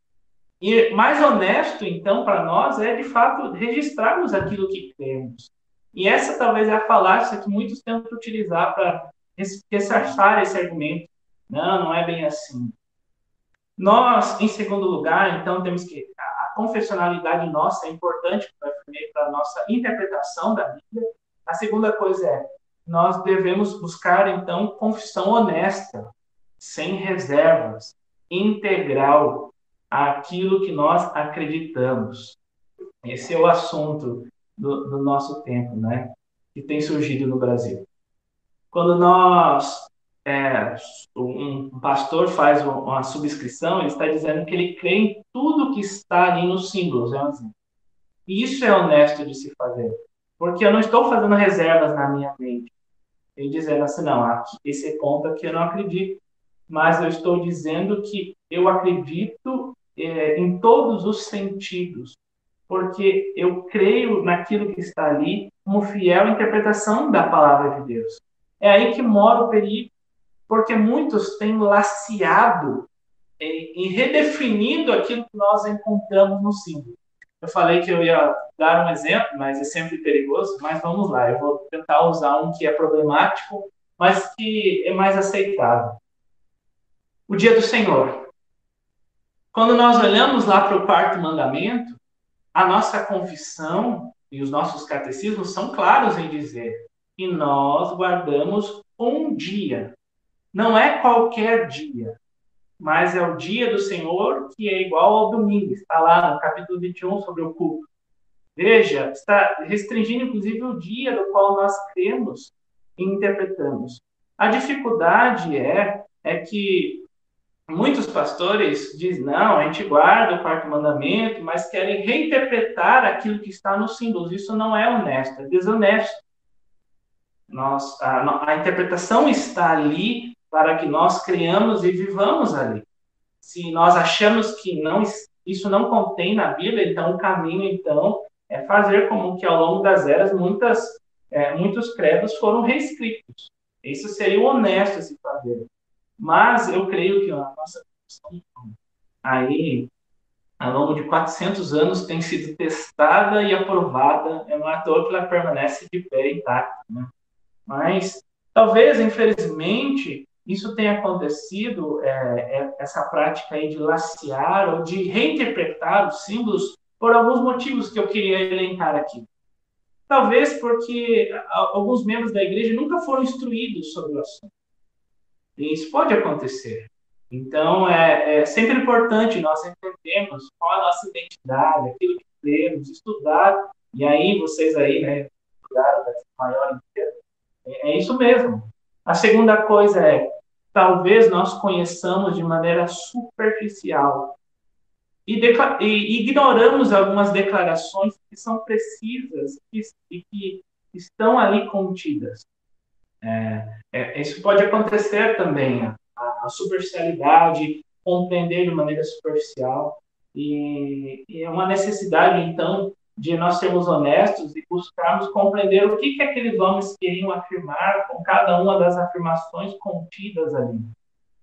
E mais honesto, então, para nós é, de fato, registrarmos aquilo que cremos. E essa talvez é a falácia que muitos tentam utilizar para ressarçar esse argumento. Não, não é bem assim. Nós, em segundo lugar, então, temos que. A confessionalidade nossa é importante para a nossa interpretação da Bíblia. A segunda coisa é, nós devemos buscar, então, confissão honesta, sem reservas, integral, aquilo que nós acreditamos. Esse é o assunto do, do nosso tempo, né? Que tem surgido no Brasil. Quando nós é, um pastor faz uma subscrição, ele está dizendo que ele crê em tudo que está ali nos símbolos. É assim. E isso é honesto de se fazer. Porque eu não estou fazendo reservas na minha mente. Ele dizendo assim, não, aqui, esse ponto aqui eu não acredito. Mas eu estou dizendo que eu acredito é, em todos os sentidos, porque eu creio naquilo que está ali como fiel interpretação da palavra de Deus. É aí que mora o perigo, porque muitos têm laciado e redefinido aquilo que nós encontramos no símbolo. Eu falei que eu ia dar um exemplo, mas é sempre perigoso, mas vamos lá, eu vou tentar usar um que é problemático, mas que é mais aceitável. O dia do Senhor. Quando nós olhamos lá para o quarto mandamento, a nossa confissão e os nossos catecismos são claros em dizer que nós guardamos um dia. Não é qualquer dia, mas é o dia do Senhor que é igual ao domingo. Está lá no capítulo 21 sobre o culto. Veja, está restringindo inclusive o dia do qual nós cremos e interpretamos. A dificuldade é, é que muitos pastores dizem, não, a gente guarda o quarto mandamento, mas querem reinterpretar aquilo que está nos símbolos. Isso não é honesto, é desonesto. Nós, a, a interpretação está ali para que nós criamos e vivamos ali. Se nós achamos que não, isso não contém na Bíblia, então o caminho então é fazer como que ao longo das eras muitas, é, muitos credos foram reescritos. Isso seria honesto se fazer. Mas eu creio que a nossa função aí, ao longo de 400 anos, tem sido testada e aprovada. É uma toa que ela permanece de pé intacta. Né? Mas, talvez, infelizmente, isso tenha acontecido, é, é, essa prática aí de lacear ou de reinterpretar os símbolos por alguns motivos que eu queria elencar aqui. Talvez porque alguns membros da igreja nunca foram instruídos sobre o assunto. E isso pode acontecer. Então, é, é sempre importante nós entendermos qual é a nossa identidade, aquilo que temos, estudar. E aí, vocês aí, né, estudaram maior inteiro. É, é isso mesmo. A segunda coisa é, talvez nós conheçamos de maneira superficial e, e ignoramos algumas declarações que são precisas e que, que estão ali contidas. É, é, isso pode acontecer também, a, a, superficialidade, compreender de maneira superficial, e, e, é uma necessidade, então, de nós sermos honestos e buscarmos compreender o que, que aqueles homens queriam afirmar com cada uma das afirmações contidas ali.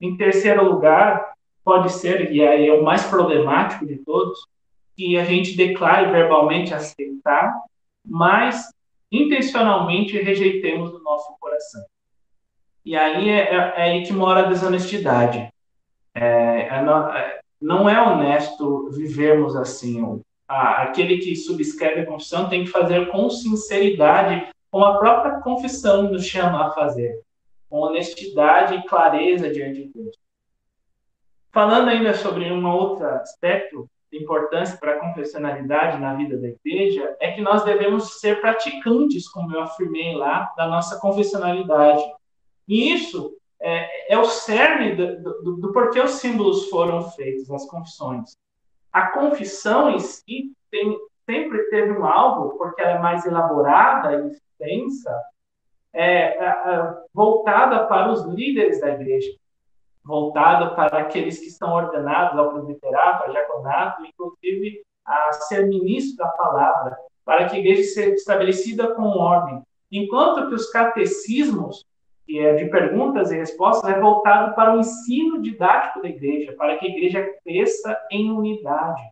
Em terceiro lugar, pode ser, e aí é o mais problemático de todos, que a gente declare verbalmente aceitar, mas intencionalmente rejeitemos no nosso coração. E aí é, é, é aí que mora a desonestidade. É, é, não é honesto vivermos assim aquele que subscreve a confissão tem que fazer com sinceridade, como a própria confissão nos chama a fazer, com honestidade e clareza diante de Deus. Falando ainda sobre um outro aspecto importância para a confessionalidade na vida da igreja, é que nós devemos ser praticantes, como eu afirmei lá, da nossa confessionalidade. E isso é, é o cerne do, do, do porquê os símbolos foram feitos, as confissões. A confissão em si tem, sempre teve um alvo, porque ela é mais elaborada e extensa, é, é, é, voltada para os líderes da igreja, voltada para aqueles que estão ordenados ao presbiterato, ao diaconato, inclusive a ser ministro da palavra, para que a igreja seja estabelecida com ordem. Enquanto que os catecismos que é de perguntas e respostas, é voltado para o ensino didático da igreja, para que a igreja cresça em unidade.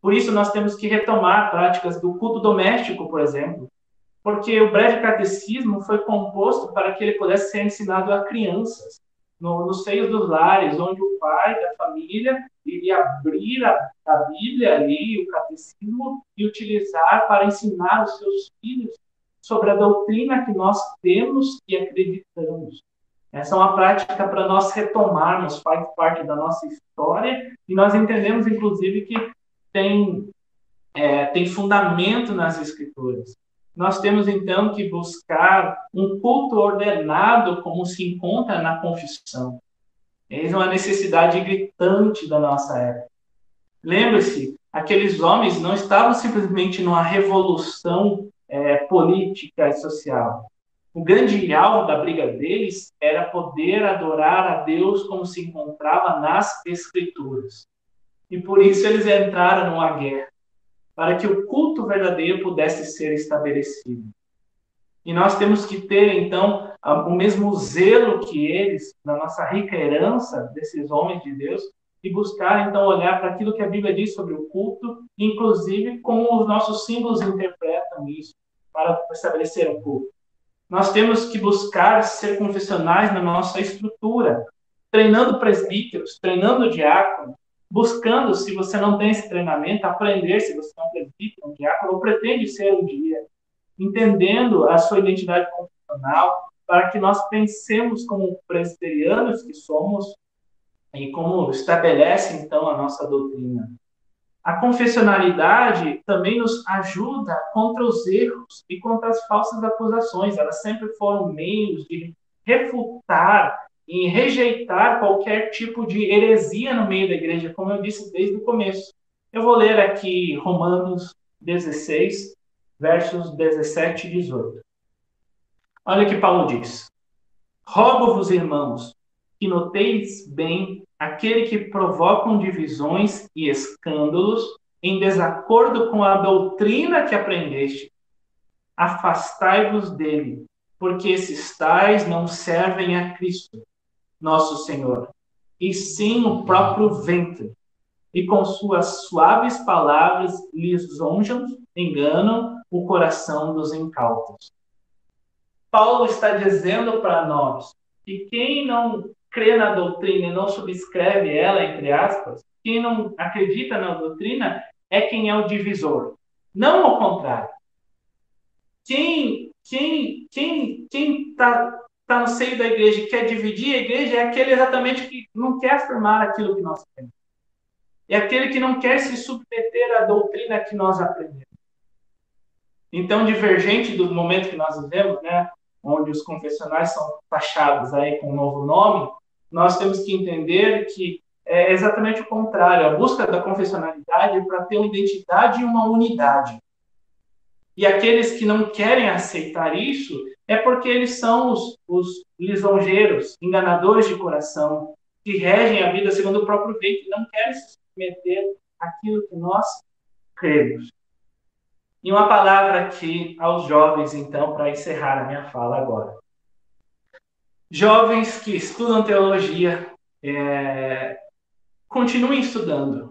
Por isso, nós temos que retomar práticas do culto doméstico, por exemplo, porque o breve catecismo foi composto para que ele pudesse ser ensinado a crianças, no, nos seios dos lares, onde o pai da família iria abrir a, a Bíblia ali, o catecismo, e utilizar para ensinar os seus filhos sobre a doutrina que nós temos e acreditamos. Essa é uma prática para nós retomarmos, faz parte da nossa história, e nós entendemos, inclusive, que tem, é, tem fundamento nas Escrituras. Nós temos, então, que buscar um culto ordenado, como se encontra na confissão. Eis uma necessidade gritante da nossa época. Lembre-se, aqueles homens não estavam simplesmente numa revolução é, política e social. O grande alvo da briga deles era poder adorar a Deus como se encontrava nas Escrituras. E por isso eles entraram numa guerra, para que o culto verdadeiro pudesse ser estabelecido. E nós temos que ter, então, o mesmo zelo que eles, na nossa rica herança desses homens de Deus, e buscar, então, olhar para aquilo que a Bíblia diz sobre o culto, inclusive como os nossos símbolos interpretam isso, para estabelecer o culto. Nós temos que buscar ser confessionais na nossa estrutura, treinando presbíteros, treinando diáconos, buscando, se você não tem esse treinamento, aprender se você um presbítero, um diácono, ou pretende ser um dia, entendendo a sua identidade confessional, para que nós pensemos como presbiterianos que somos e como estabelece então a nossa doutrina. A confessionalidade também nos ajuda contra os erros e contra as falsas acusações. Elas sempre foram meios de refutar e rejeitar qualquer tipo de heresia no meio da igreja, como eu disse desde o começo. Eu vou ler aqui Romanos 16, versos 17 e 18. Olha o que Paulo diz: Rogo-vos, irmãos, que noteis bem aquele que provocam divisões e escândalos em desacordo com a doutrina que aprendeste. Afastai-vos dele, porque esses tais não servem a Cristo, nosso Senhor, e sim o próprio ventre, e com suas suaves palavras lisonjam, enganam o coração dos incautos. Paulo está dizendo para nós que quem não crê na doutrina e não subscreve ela, entre aspas, quem não acredita na doutrina é quem é o divisor. Não ao contrário. Quem quem quem quem está tá no seio da igreja e quer dividir a igreja é aquele exatamente que não quer afirmar aquilo que nós temos. É aquele que não quer se submeter à doutrina que nós aprendemos. Então, divergente do momento que nós vivemos, né, onde os confessionais são taxados aí com um novo nome, nós temos que entender que é exatamente o contrário. A busca da confessionalidade é para ter uma identidade e uma unidade. E aqueles que não querem aceitar isso é porque eles são os, os lisonjeiros, enganadores de coração, que regem a vida segundo o próprio vento e não querem se submeter àquilo que nós cremos. E uma palavra aqui aos jovens, então, para encerrar a minha fala agora. Jovens que estudam teologia, é, continuem estudando.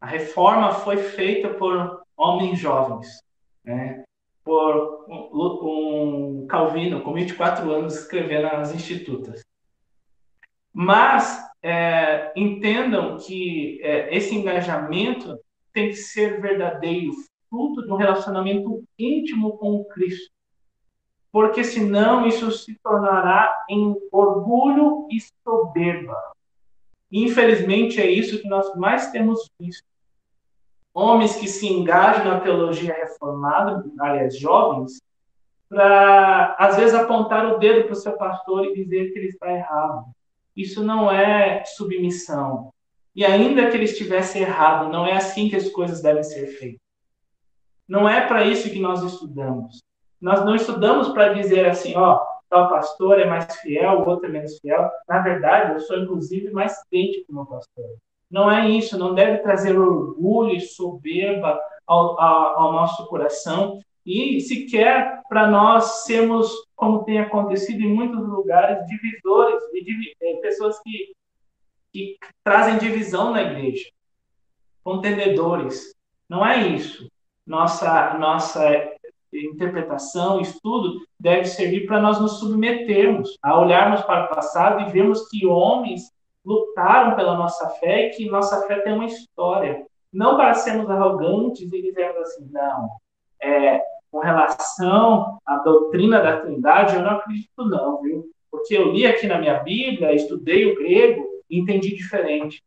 A reforma foi feita por homens jovens, né? Por um, Calvino, com 24 anos, escrevendo nas Institutas. Mas é, entendam que é, esse engajamento tem que ser verdadeiro, fruto de um relacionamento íntimo com Cristo. Porque senão isso se tornará em orgulho e soberba. Infelizmente é isso que nós mais temos visto. Homens que se engajam na teologia reformada, aliás, jovens, para às vezes apontar o dedo para o seu pastor e dizer que ele está errado. Isso não é submissão. E ainda que ele estivesse errado, não é assim que as coisas devem ser feitas. Não é para isso que nós estudamos. Nós não estudamos para dizer assim, ó, tal pastor é mais fiel, o outro é menos fiel. Na verdade, eu sou inclusive mais crente que o meu pastor. Não é isso, não deve trazer orgulho e soberba ao, ao, ao nosso coração e sequer para nós sermos, como tem acontecido em muitos lugares, divisores, e é, pessoas que, que trazem divisão na igreja, contendedores. Não é isso nossa, nossa interpretação, estudo, deve servir para nós nos submetermos, a olharmos para o passado e vermos que homens lutaram pela nossa fé e que nossa fé tem uma história. Não para sermos arrogantes e dizermos assim, não, é, com relação à doutrina da Trindade, eu não acredito não, viu? Porque eu li aqui na minha Bíblia, estudei o grego e entendi diferente.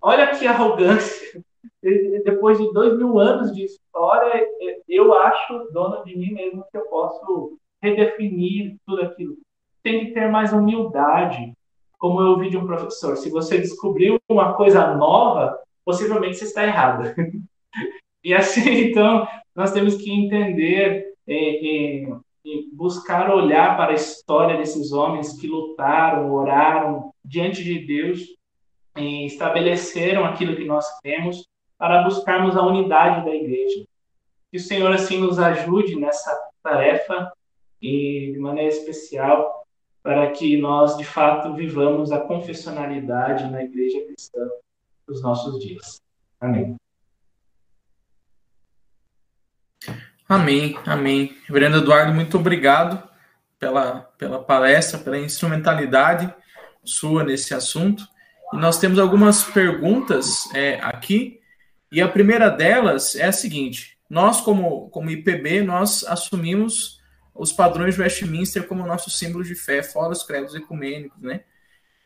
Olha que arrogância depois de dois mil anos de história, eu acho, dono de mim mesmo, que eu posso redefinir tudo aquilo. Tem que ter mais humildade. Como eu ouvi de um professor, se você descobriu uma coisa nova, possivelmente você está errado. e assim, então, nós temos que entender e, e, e buscar olhar para a história desses homens que lutaram, oraram diante de Deus e estabeleceram aquilo que nós temos para buscarmos a unidade da igreja. Que o Senhor assim nos ajude nessa tarefa e de maneira especial para que nós de fato vivamos a confessionalidade na igreja cristã dos nossos dias. Amém. Amém, amém. Reverendo Eduardo, muito obrigado pela, pela palestra, pela instrumentalidade sua nesse assunto. E nós temos algumas perguntas é, aqui e a primeira delas é a seguinte: nós, como, como IPB, nós assumimos os padrões de Westminster como nosso símbolo de fé, fora os credos ecumênicos, né?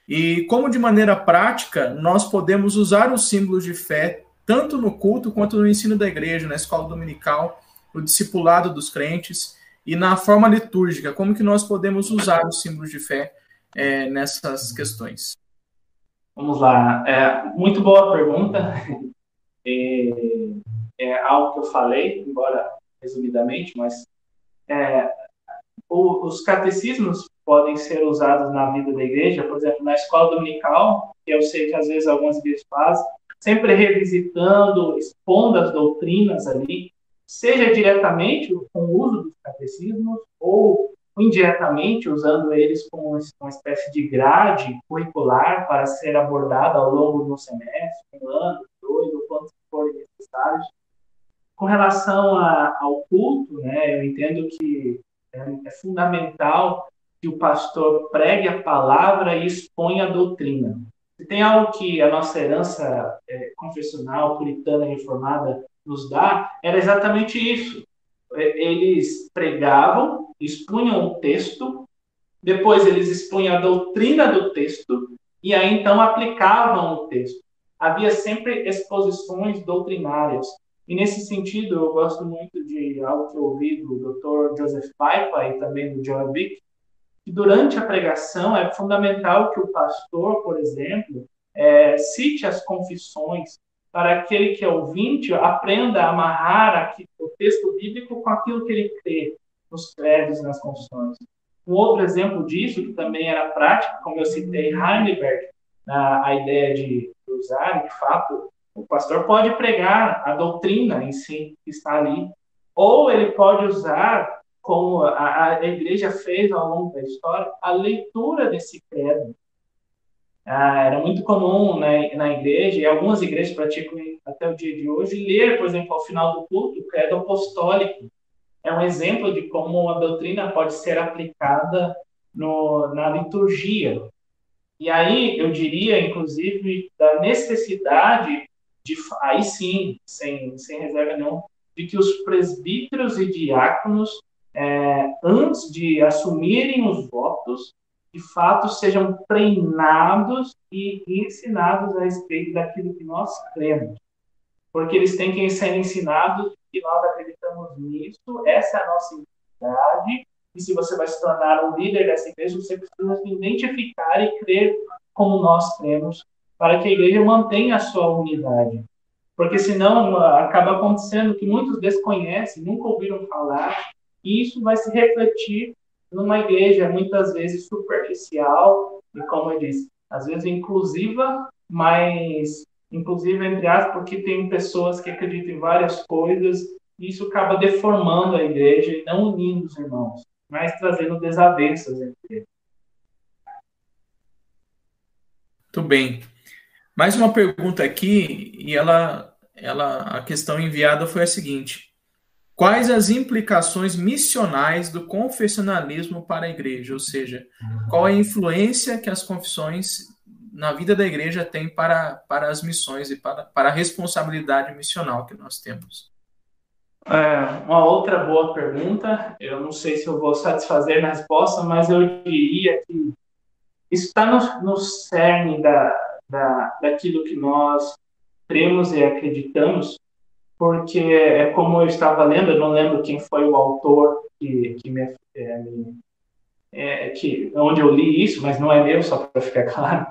E como de maneira prática nós podemos usar os símbolos de fé tanto no culto quanto no ensino da igreja, na escola dominical, no discipulado dos crentes e na forma litúrgica, como que nós podemos usar os símbolos de fé é, nessas questões? Vamos lá, é, muito boa pergunta é, é algo que eu falei, embora resumidamente, mas é, o, os catecismos podem ser usados na vida da igreja, por exemplo, na escola dominical, que eu sei que às vezes algumas igrejas fazem, sempre revisitando, expondo as doutrinas ali, seja diretamente com o uso dos catecismos ou indiretamente, usando eles como uma espécie de grade curricular para ser abordada ao longo de um semestre, um ano, dois, ou quantos forem necessários. Com relação a, ao culto, né, eu entendo que é, é fundamental que o pastor pregue a palavra e exponha a doutrina. Se tem algo que a nossa herança é, confessional, puritana e reformada nos dá, era exatamente isso. É, eles pregavam, expunham o texto, depois eles expunham a doutrina do texto, e aí então aplicavam o texto. Havia sempre exposições doutrinárias. E nesse sentido, eu gosto muito de algo que eu ouvi do Dr. Joseph Paipa e também do John Vick, que durante a pregação é fundamental que o pastor, por exemplo, é, cite as confissões para aquele que é ouvinte aprenda a amarrar aqui, o texto bíblico com aquilo que ele crê nos credos e nas confissões. Um outro exemplo disso, que também era prático, como eu citei Heidelberg, na, a ideia de usar, de fato, o pastor pode pregar a doutrina em si, que está ali, ou ele pode usar como a, a igreja fez ao longo da história, a leitura desse credo. Ah, era muito comum né, na igreja, e algumas igrejas praticam até o dia de hoje, ler, por exemplo, ao final do culto, o credo apostólico. É um exemplo de como a doutrina pode ser aplicada no, na liturgia. E aí eu diria, inclusive, da necessidade de, aí sim, sem, sem reserva nenhuma, de que os presbíteros e diáconos é, antes de assumirem os votos, de fato sejam treinados e ensinados a respeito daquilo que nós cremos. Porque eles têm que ser ensinados que nós acreditamos nisso, essa é a nossa identidade, e se você vai se tornar um líder dessa igreja, você precisa se identificar e crer como nós cremos, para que a igreja mantenha a sua unidade. Porque senão acaba acontecendo que muitos desconhecem, nunca ouviram falar, e isso vai se refletir numa igreja muitas vezes superficial e, como eu disse, às vezes inclusiva, mas inclusive entre aspas, porque tem pessoas que acreditam em várias coisas e isso acaba deformando a igreja e não unindo os irmãos, mas trazendo desavenças entre eles. Muito bem. Mais uma pergunta aqui, e ela, ela, a questão enviada foi a seguinte: Quais as implicações missionais do confessionalismo para a igreja? Ou seja, qual a influência que as confissões na vida da igreja têm para, para as missões e para, para a responsabilidade missional que nós temos? É, uma outra boa pergunta. Eu não sei se eu vou satisfazer na resposta, mas eu diria que isso está no, no cerne da, da, daquilo que nós cremos e acreditamos porque é como eu estava lendo, eu não lembro quem foi o autor que, que me, é, é, que onde eu li isso, mas não é meu, só para ficar claro.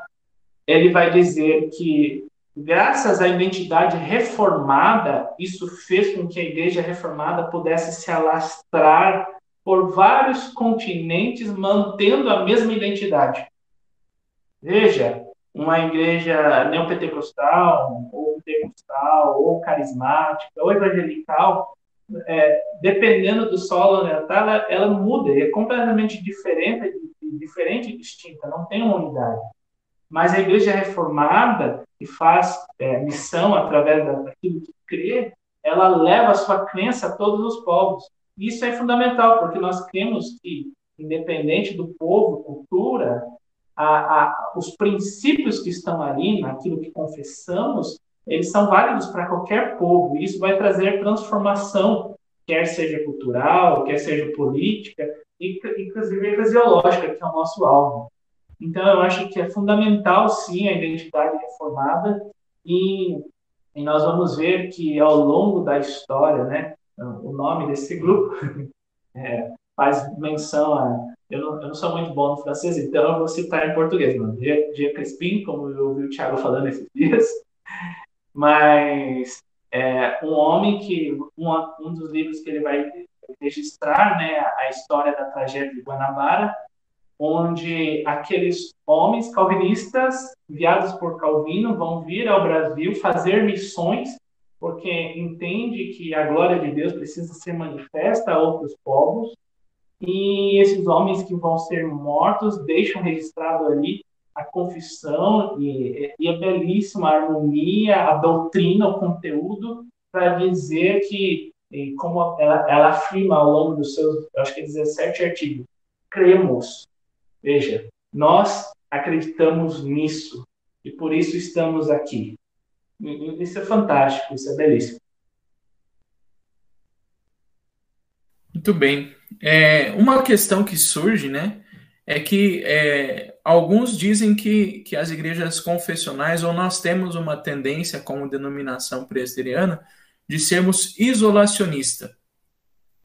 Ele vai dizer que graças à identidade reformada, isso fez com que a igreja reformada pudesse se alastrar por vários continentes, mantendo a mesma identidade. Veja, uma igreja neopentecostal, ou pentecostal, ou carismática, ou evangelical, é, dependendo do solo ela está, ela, ela, muda, é completamente diferente, diferente e distinta, não tem uma unidade. Mas a igreja reformada, que faz é, missão através daquilo que crê, ela leva a sua crença a todos os povos. Isso é fundamental, porque nós cremos que, independente do povo, cultura, a, a, os princípios que estão ali, naquilo que confessamos, eles são válidos para qualquer povo. E isso vai trazer transformação, quer seja cultural, quer seja política, e inclusive eclesiológica, que é o nosso alvo. Então, eu acho que é fundamental, sim, a identidade reformada, e, e nós vamos ver que ao longo da história, né, o nome desse grupo é, faz menção a eu não, eu não sou muito bom no francês, então eu vou citar em português, mano. Dia Crispim, como eu ouvi o Thiago falando esses dias. Mas é, um homem que, um, um dos livros que ele vai registrar, né, a história da tragédia de Guanabara, onde aqueles homens calvinistas enviados por Calvino vão vir ao Brasil fazer missões, porque entende que a glória de Deus precisa ser manifesta a outros povos e esses homens que vão ser mortos deixam registrado ali a confissão e, e a belíssima harmonia, a doutrina, o conteúdo, para dizer que, como ela, ela afirma ao longo dos seus, acho que 17 artigos, cremos. Veja, nós acreditamos nisso e por isso estamos aqui. Isso é fantástico, isso é belíssimo. Muito bem. É, uma questão que surge, né, é que é, alguns dizem que, que as igrejas confessionais, ou nós temos uma tendência como denominação presbiteriana, de sermos isolacionista.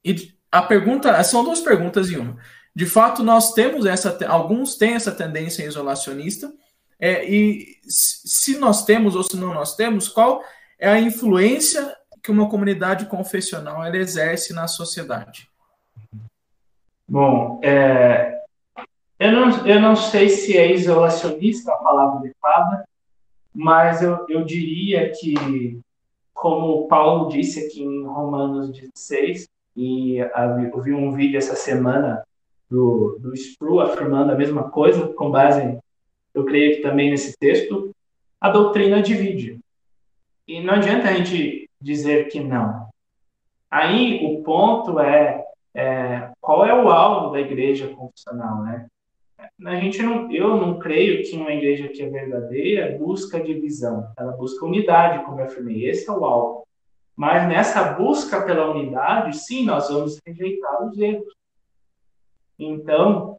E a pergunta, são duas perguntas em uma. De fato, nós temos essa, alguns têm essa tendência isolacionista, é, e se nós temos ou se não nós temos, qual é a influência que uma comunidade confessional ela exerce na sociedade? Bom, é, eu, não, eu não sei se é isolacionista a palavra adequada, mas eu, eu diria que, como Paulo disse aqui em Romanos 16, e eu vi um vídeo essa semana do, do Spru afirmando a mesma coisa, com base, eu creio que também nesse texto, a doutrina divide. E não adianta a gente dizer que não. Aí o ponto é é, qual é o alvo da igreja confessional, né? A gente não, eu não creio que uma igreja que é verdadeira busca divisão, ela busca unidade, como eu afirmei, esse é o alvo. Mas nessa busca pela unidade, sim, nós vamos rejeitar os erros. Então,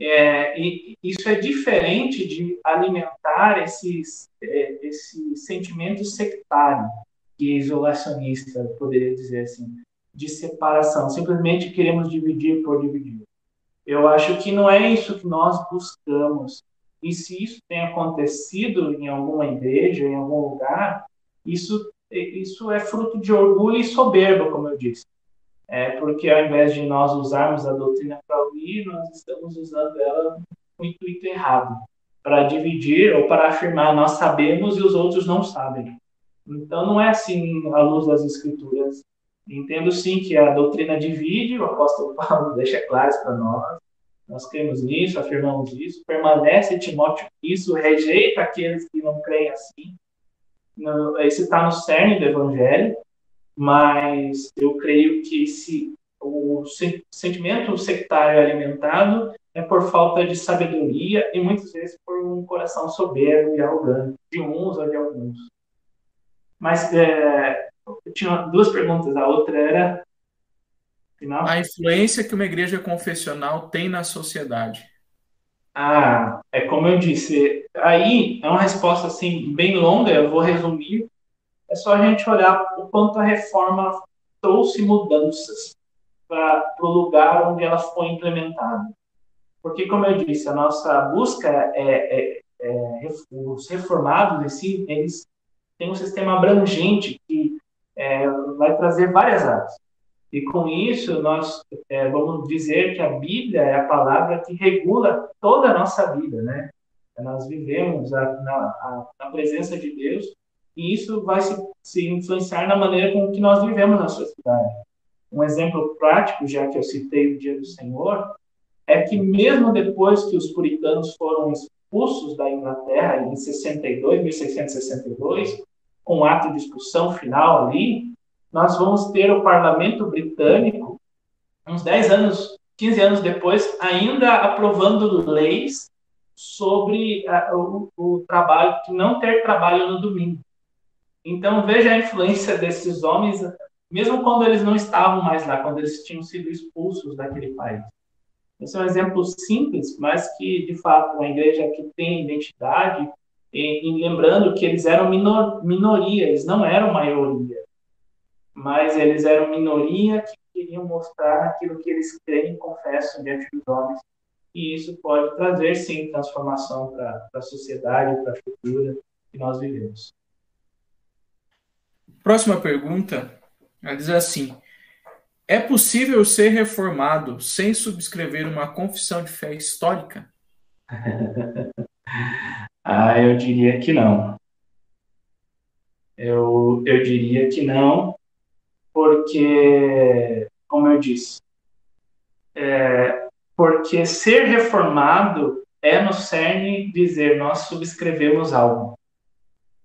é, isso é diferente de alimentar esses, é, esse sentimento sectário, é isolacionista, poderia dizer assim de separação, simplesmente queremos dividir por dividir. Eu acho que não é isso que nós buscamos. E se isso tem acontecido em alguma igreja, em algum lugar, isso, isso é fruto de orgulho e soberba, como eu disse. É porque ao invés de nós usarmos a doutrina para unir, nós estamos usando ela com o intuito errado para dividir ou para afirmar nós sabemos e os outros não sabem. Então não é assim à luz das escrituras. Entendo sim que a doutrina divide, o apóstolo Paulo deixa claro para nós. Nós cremos nisso, afirmamos isso. Permanece Timóteo isso, rejeita aqueles que não creem assim. Esse está no cerne do evangelho, mas eu creio que se o sentimento sectário alimentado é por falta de sabedoria e muitas vezes por um coração soberbo e arrogante, de uns ou de alguns. Mas é, eu tinha duas perguntas. A outra era. Final? A influência que uma igreja confessional tem na sociedade. Ah, é como eu disse. Aí é uma resposta assim bem longa. Eu vou resumir. É só a gente olhar o quanto a reforma trouxe mudanças para o lugar onde ela foi implementada. Porque, como eu disse, a nossa busca é, é, é os reformados em si, eles têm um sistema abrangente que é, vai trazer várias áreas. E com isso, nós é, vamos dizer que a Bíblia é a palavra que regula toda a nossa vida, né? Nós vivemos a, na, a, na, presença de Deus e isso vai se, se influenciar na maneira com que nós vivemos na sociedade. Um exemplo prático, já que eu citei o Dia do Senhor, é que mesmo depois que os puritanos foram expulsos da Inglaterra em 62, 1662, com o ato de expulsão final ali, nós vamos ter o parlamento britânico, uns 10 anos, 15 anos depois, ainda aprovando leis sobre o, o trabalho, não ter trabalho no domingo. Então, veja a influência desses homens, mesmo quando eles não estavam mais lá, quando eles tinham sido expulsos daquele país. Esse é um exemplo simples, mas que, de fato, uma igreja que tem identidade, e, e lembrando que eles eram minor, minoria, eles não eram maioria, mas eles eram minoria que queriam mostrar aquilo que eles creem e confessam diante dos homens. E isso pode trazer, sim, transformação para a sociedade, para a cultura que nós vivemos. Próxima pergunta, ela diz assim: É possível ser reformado sem subscrever uma confissão de fé histórica? Ah, eu diria que não. Eu, eu diria que não, porque, como eu disse, é, porque ser reformado é no cerne dizer nós subscrevemos algo.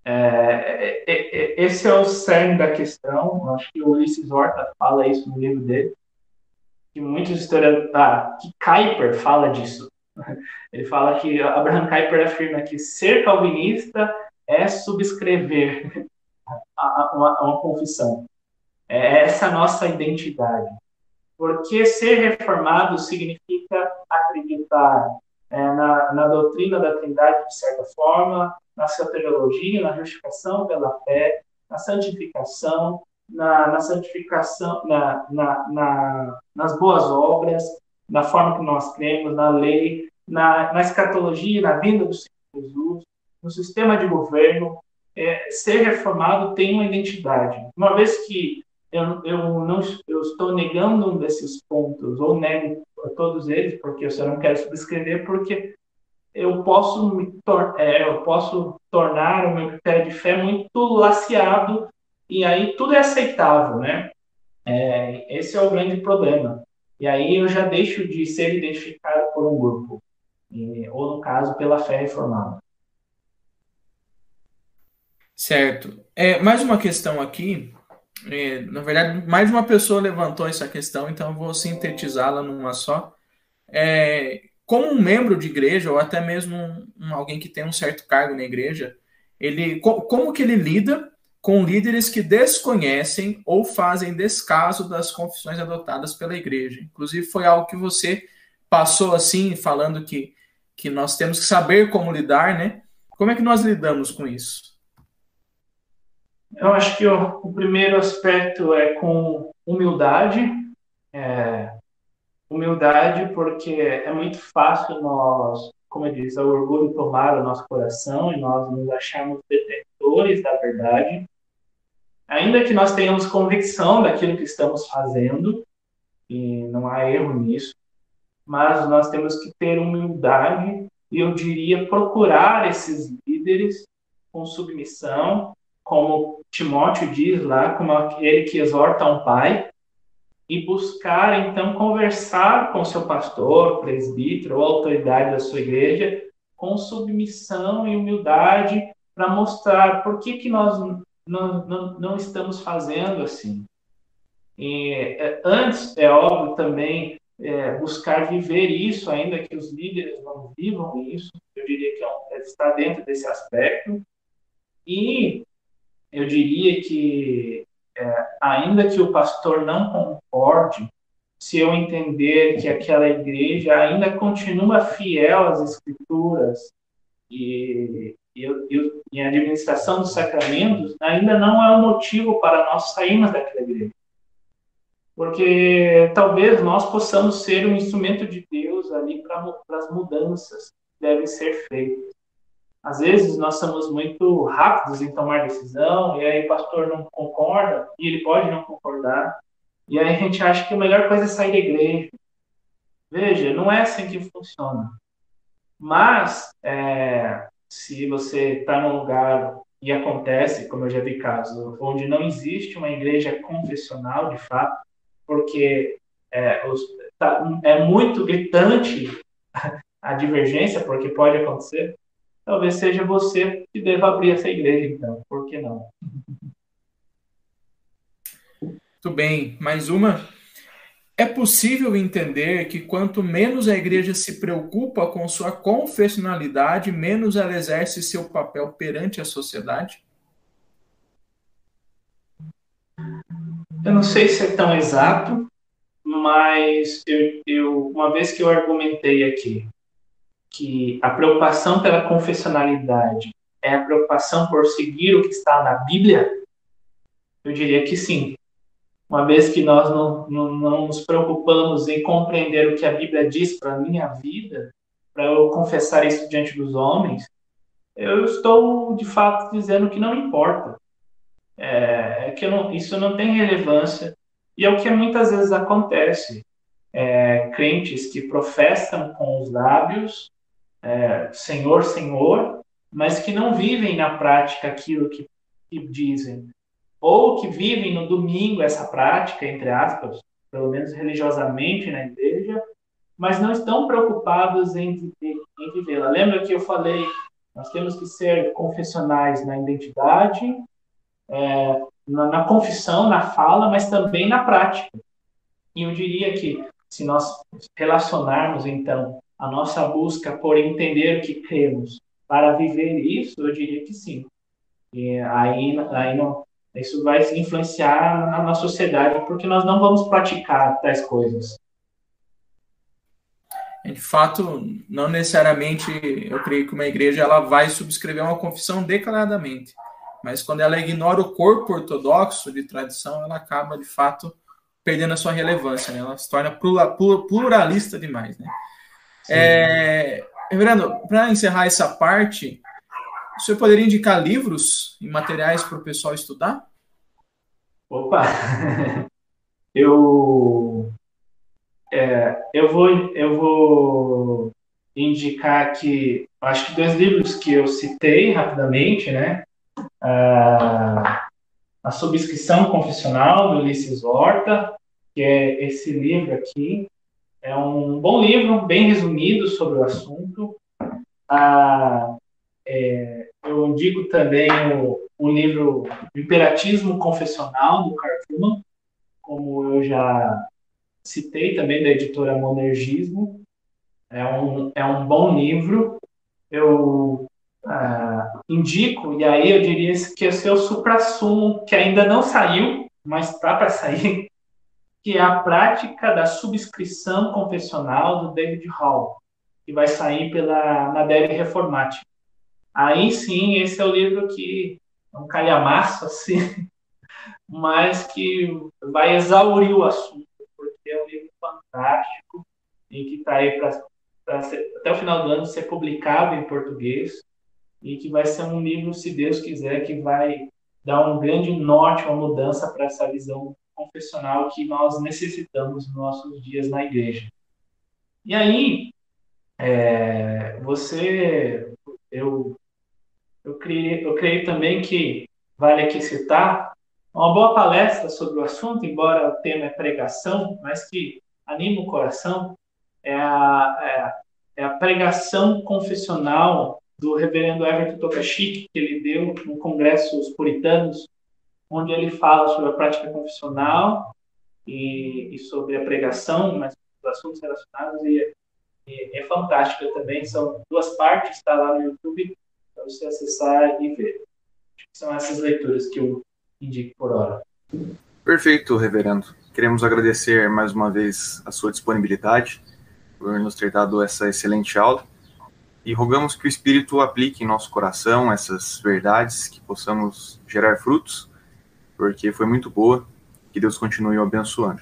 É, é, é, esse é o cerne da questão. Acho que o Ulisses Horta fala isso no livro dele. Que muitos historiadores. Ah, que Kuyper fala disso. Ele fala que Abraham Kuyper afirma que ser calvinista é subscrever uma, uma confissão. É essa nossa identidade. Porque ser reformado significa acreditar é, na, na, doutrina da Trindade de certa forma, na soteriologia, na justificação pela fé, na santificação, na, na santificação, na, nas boas obras, na forma que nós cremos, na lei, na, na escatologia, na vinda do Senhor Jesus, no sistema de governo. É, ser reformado tem uma identidade. Uma vez que eu, eu não eu estou negando um desses pontos, ou nego todos eles, porque eu só não quero subscrever, porque eu posso é, eu posso tornar o meu critério de fé muito laceado e aí tudo é aceitável, né? É, esse é o grande problema. E aí eu já deixo de ser identificado por um grupo, ou no caso pela fé reformada. Certo. É, mais uma questão aqui é, na verdade, mais uma pessoa levantou essa questão, então eu vou sintetizá-la numa só. É, como um membro de igreja, ou até mesmo um, alguém que tem um certo cargo na igreja, ele, co como que ele lida com líderes que desconhecem ou fazem descaso das confissões adotadas pela igreja? Inclusive, foi algo que você passou assim, falando que, que nós temos que saber como lidar, né? Como é que nós lidamos com isso? Eu acho que o, o primeiro aspecto é com humildade. É, humildade, porque é muito fácil nós, como eu disse, o orgulho tomar o nosso coração e nós nos acharmos detentores da verdade. Ainda que nós tenhamos convicção daquilo que estamos fazendo, e não há erro nisso, mas nós temos que ter humildade e eu diria procurar esses líderes com submissão como Timóteo diz lá, como aquele que exorta um pai, e buscar então conversar com seu pastor, presbítero ou autoridade da sua igreja com submissão e humildade para mostrar por que, que nós não, não, não estamos fazendo assim. É, antes, é óbvio também, é, buscar viver isso, ainda que os líderes não vivam isso, eu diria que é, está dentro desse aspecto. E eu diria que, é, ainda que o pastor não concorde, se eu entender que aquela igreja ainda continua fiel às escrituras e, e, e em administração dos sacramentos, ainda não é um motivo para nós sairmos daquela igreja. Porque talvez nós possamos ser um instrumento de Deus ali para as mudanças que devem ser feitas. Às vezes nós somos muito rápidos em tomar decisão, e aí o pastor não concorda, e ele pode não concordar, e aí a gente acha que a melhor coisa é sair da igreja. Veja, não é assim que funciona. Mas, é, se você está num lugar e acontece, como eu já vi casos, onde não existe uma igreja confessional, de fato, porque é, os, tá, é muito gritante a divergência, porque pode acontecer, talvez seja você que deva abrir essa igreja, então. Por que não? Muito bem. Mais uma. É possível entender que quanto menos a igreja se preocupa com sua confessionalidade, menos ela exerce seu papel perante a sociedade? Eu não sei se é tão exato, mas eu, eu, uma vez que eu argumentei aqui que a preocupação pela confessionalidade é a preocupação por seguir o que está na Bíblia? Eu diria que sim. Uma vez que nós não, não, não nos preocupamos em compreender o que a Bíblia diz para a minha vida, para eu confessar isso diante dos homens, eu estou de fato dizendo que não importa. É, é que não, isso não tem relevância. E é o que muitas vezes acontece. É, crentes que professam com os lábios, é, Senhor, Senhor, mas que não vivem na prática aquilo que, que dizem, ou que vivem no domingo essa prática, entre aspas, pelo menos religiosamente na igreja, mas não estão preocupados em, em vivê-la. Lembra que eu falei, nós temos que ser confessionais na identidade, é, na, na confissão, na fala, mas também na prática. E eu diria que se nós relacionarmos, então, a nossa busca por entender o que cremos para viver isso, eu diria que sim. E aí, aí não, isso vai influenciar na, na sociedade, porque nós não vamos praticar tais coisas. De fato, não necessariamente, eu creio que uma igreja ela vai subscrever uma confissão declaradamente, mas quando ela ignora o corpo ortodoxo de tradição, ela acaba, de fato, perdendo a sua relevância, né? ela se torna pluralista demais. Né? É, Reverendo, para encerrar essa parte, o senhor poderia indicar livros e materiais para o pessoal estudar? Opa! Eu, é, eu, vou, eu vou indicar aqui, acho que dois livros que eu citei rapidamente, né? Ah, a Subscrição Confessional, do Ulisses Horta, que é esse livro aqui. É um bom livro, bem resumido sobre o assunto. Ah, é, eu indico também o, o livro Imperatismo Confessional, do Carl como eu já citei também, da editora Monergismo. É um, é um bom livro. Eu ah, indico, e aí eu diria que esse é o supra-sumo, que ainda não saiu, mas está para sair, que é a prática da subscrição confessional do David Hall, que vai sair pela Nadere Reformática. Aí sim, esse é o livro que é um calhamaço, assim, mas que vai exaurir o assunto, porque é um livro fantástico e que está aí para até o final do ano ser publicado em português e que vai ser um livro, se Deus quiser, que vai dar um grande norte, uma mudança para essa visão confessional que nós necessitamos nos nossos dias na igreja. E aí, é, você, eu, eu, criei, eu creio também que vale aqui citar uma boa palestra sobre o assunto, embora o tema é pregação, mas que anima o coração, é a, é, é a pregação confessional do reverendo Everton Tokashik, que ele deu no Congresso dos Puritanos, onde ele fala sobre a prática confessional e, e sobre a pregação, mas os assuntos relacionados, e, e é fantástica também. São duas partes, está lá no YouTube, para você acessar e ver. São essas leituras que eu indico por hora. Perfeito, reverendo. Queremos agradecer mais uma vez a sua disponibilidade por nos ter dado essa excelente aula e rogamos que o Espírito aplique em nosso coração essas verdades, que possamos gerar frutos porque foi muito boa. Que Deus continue abençoando.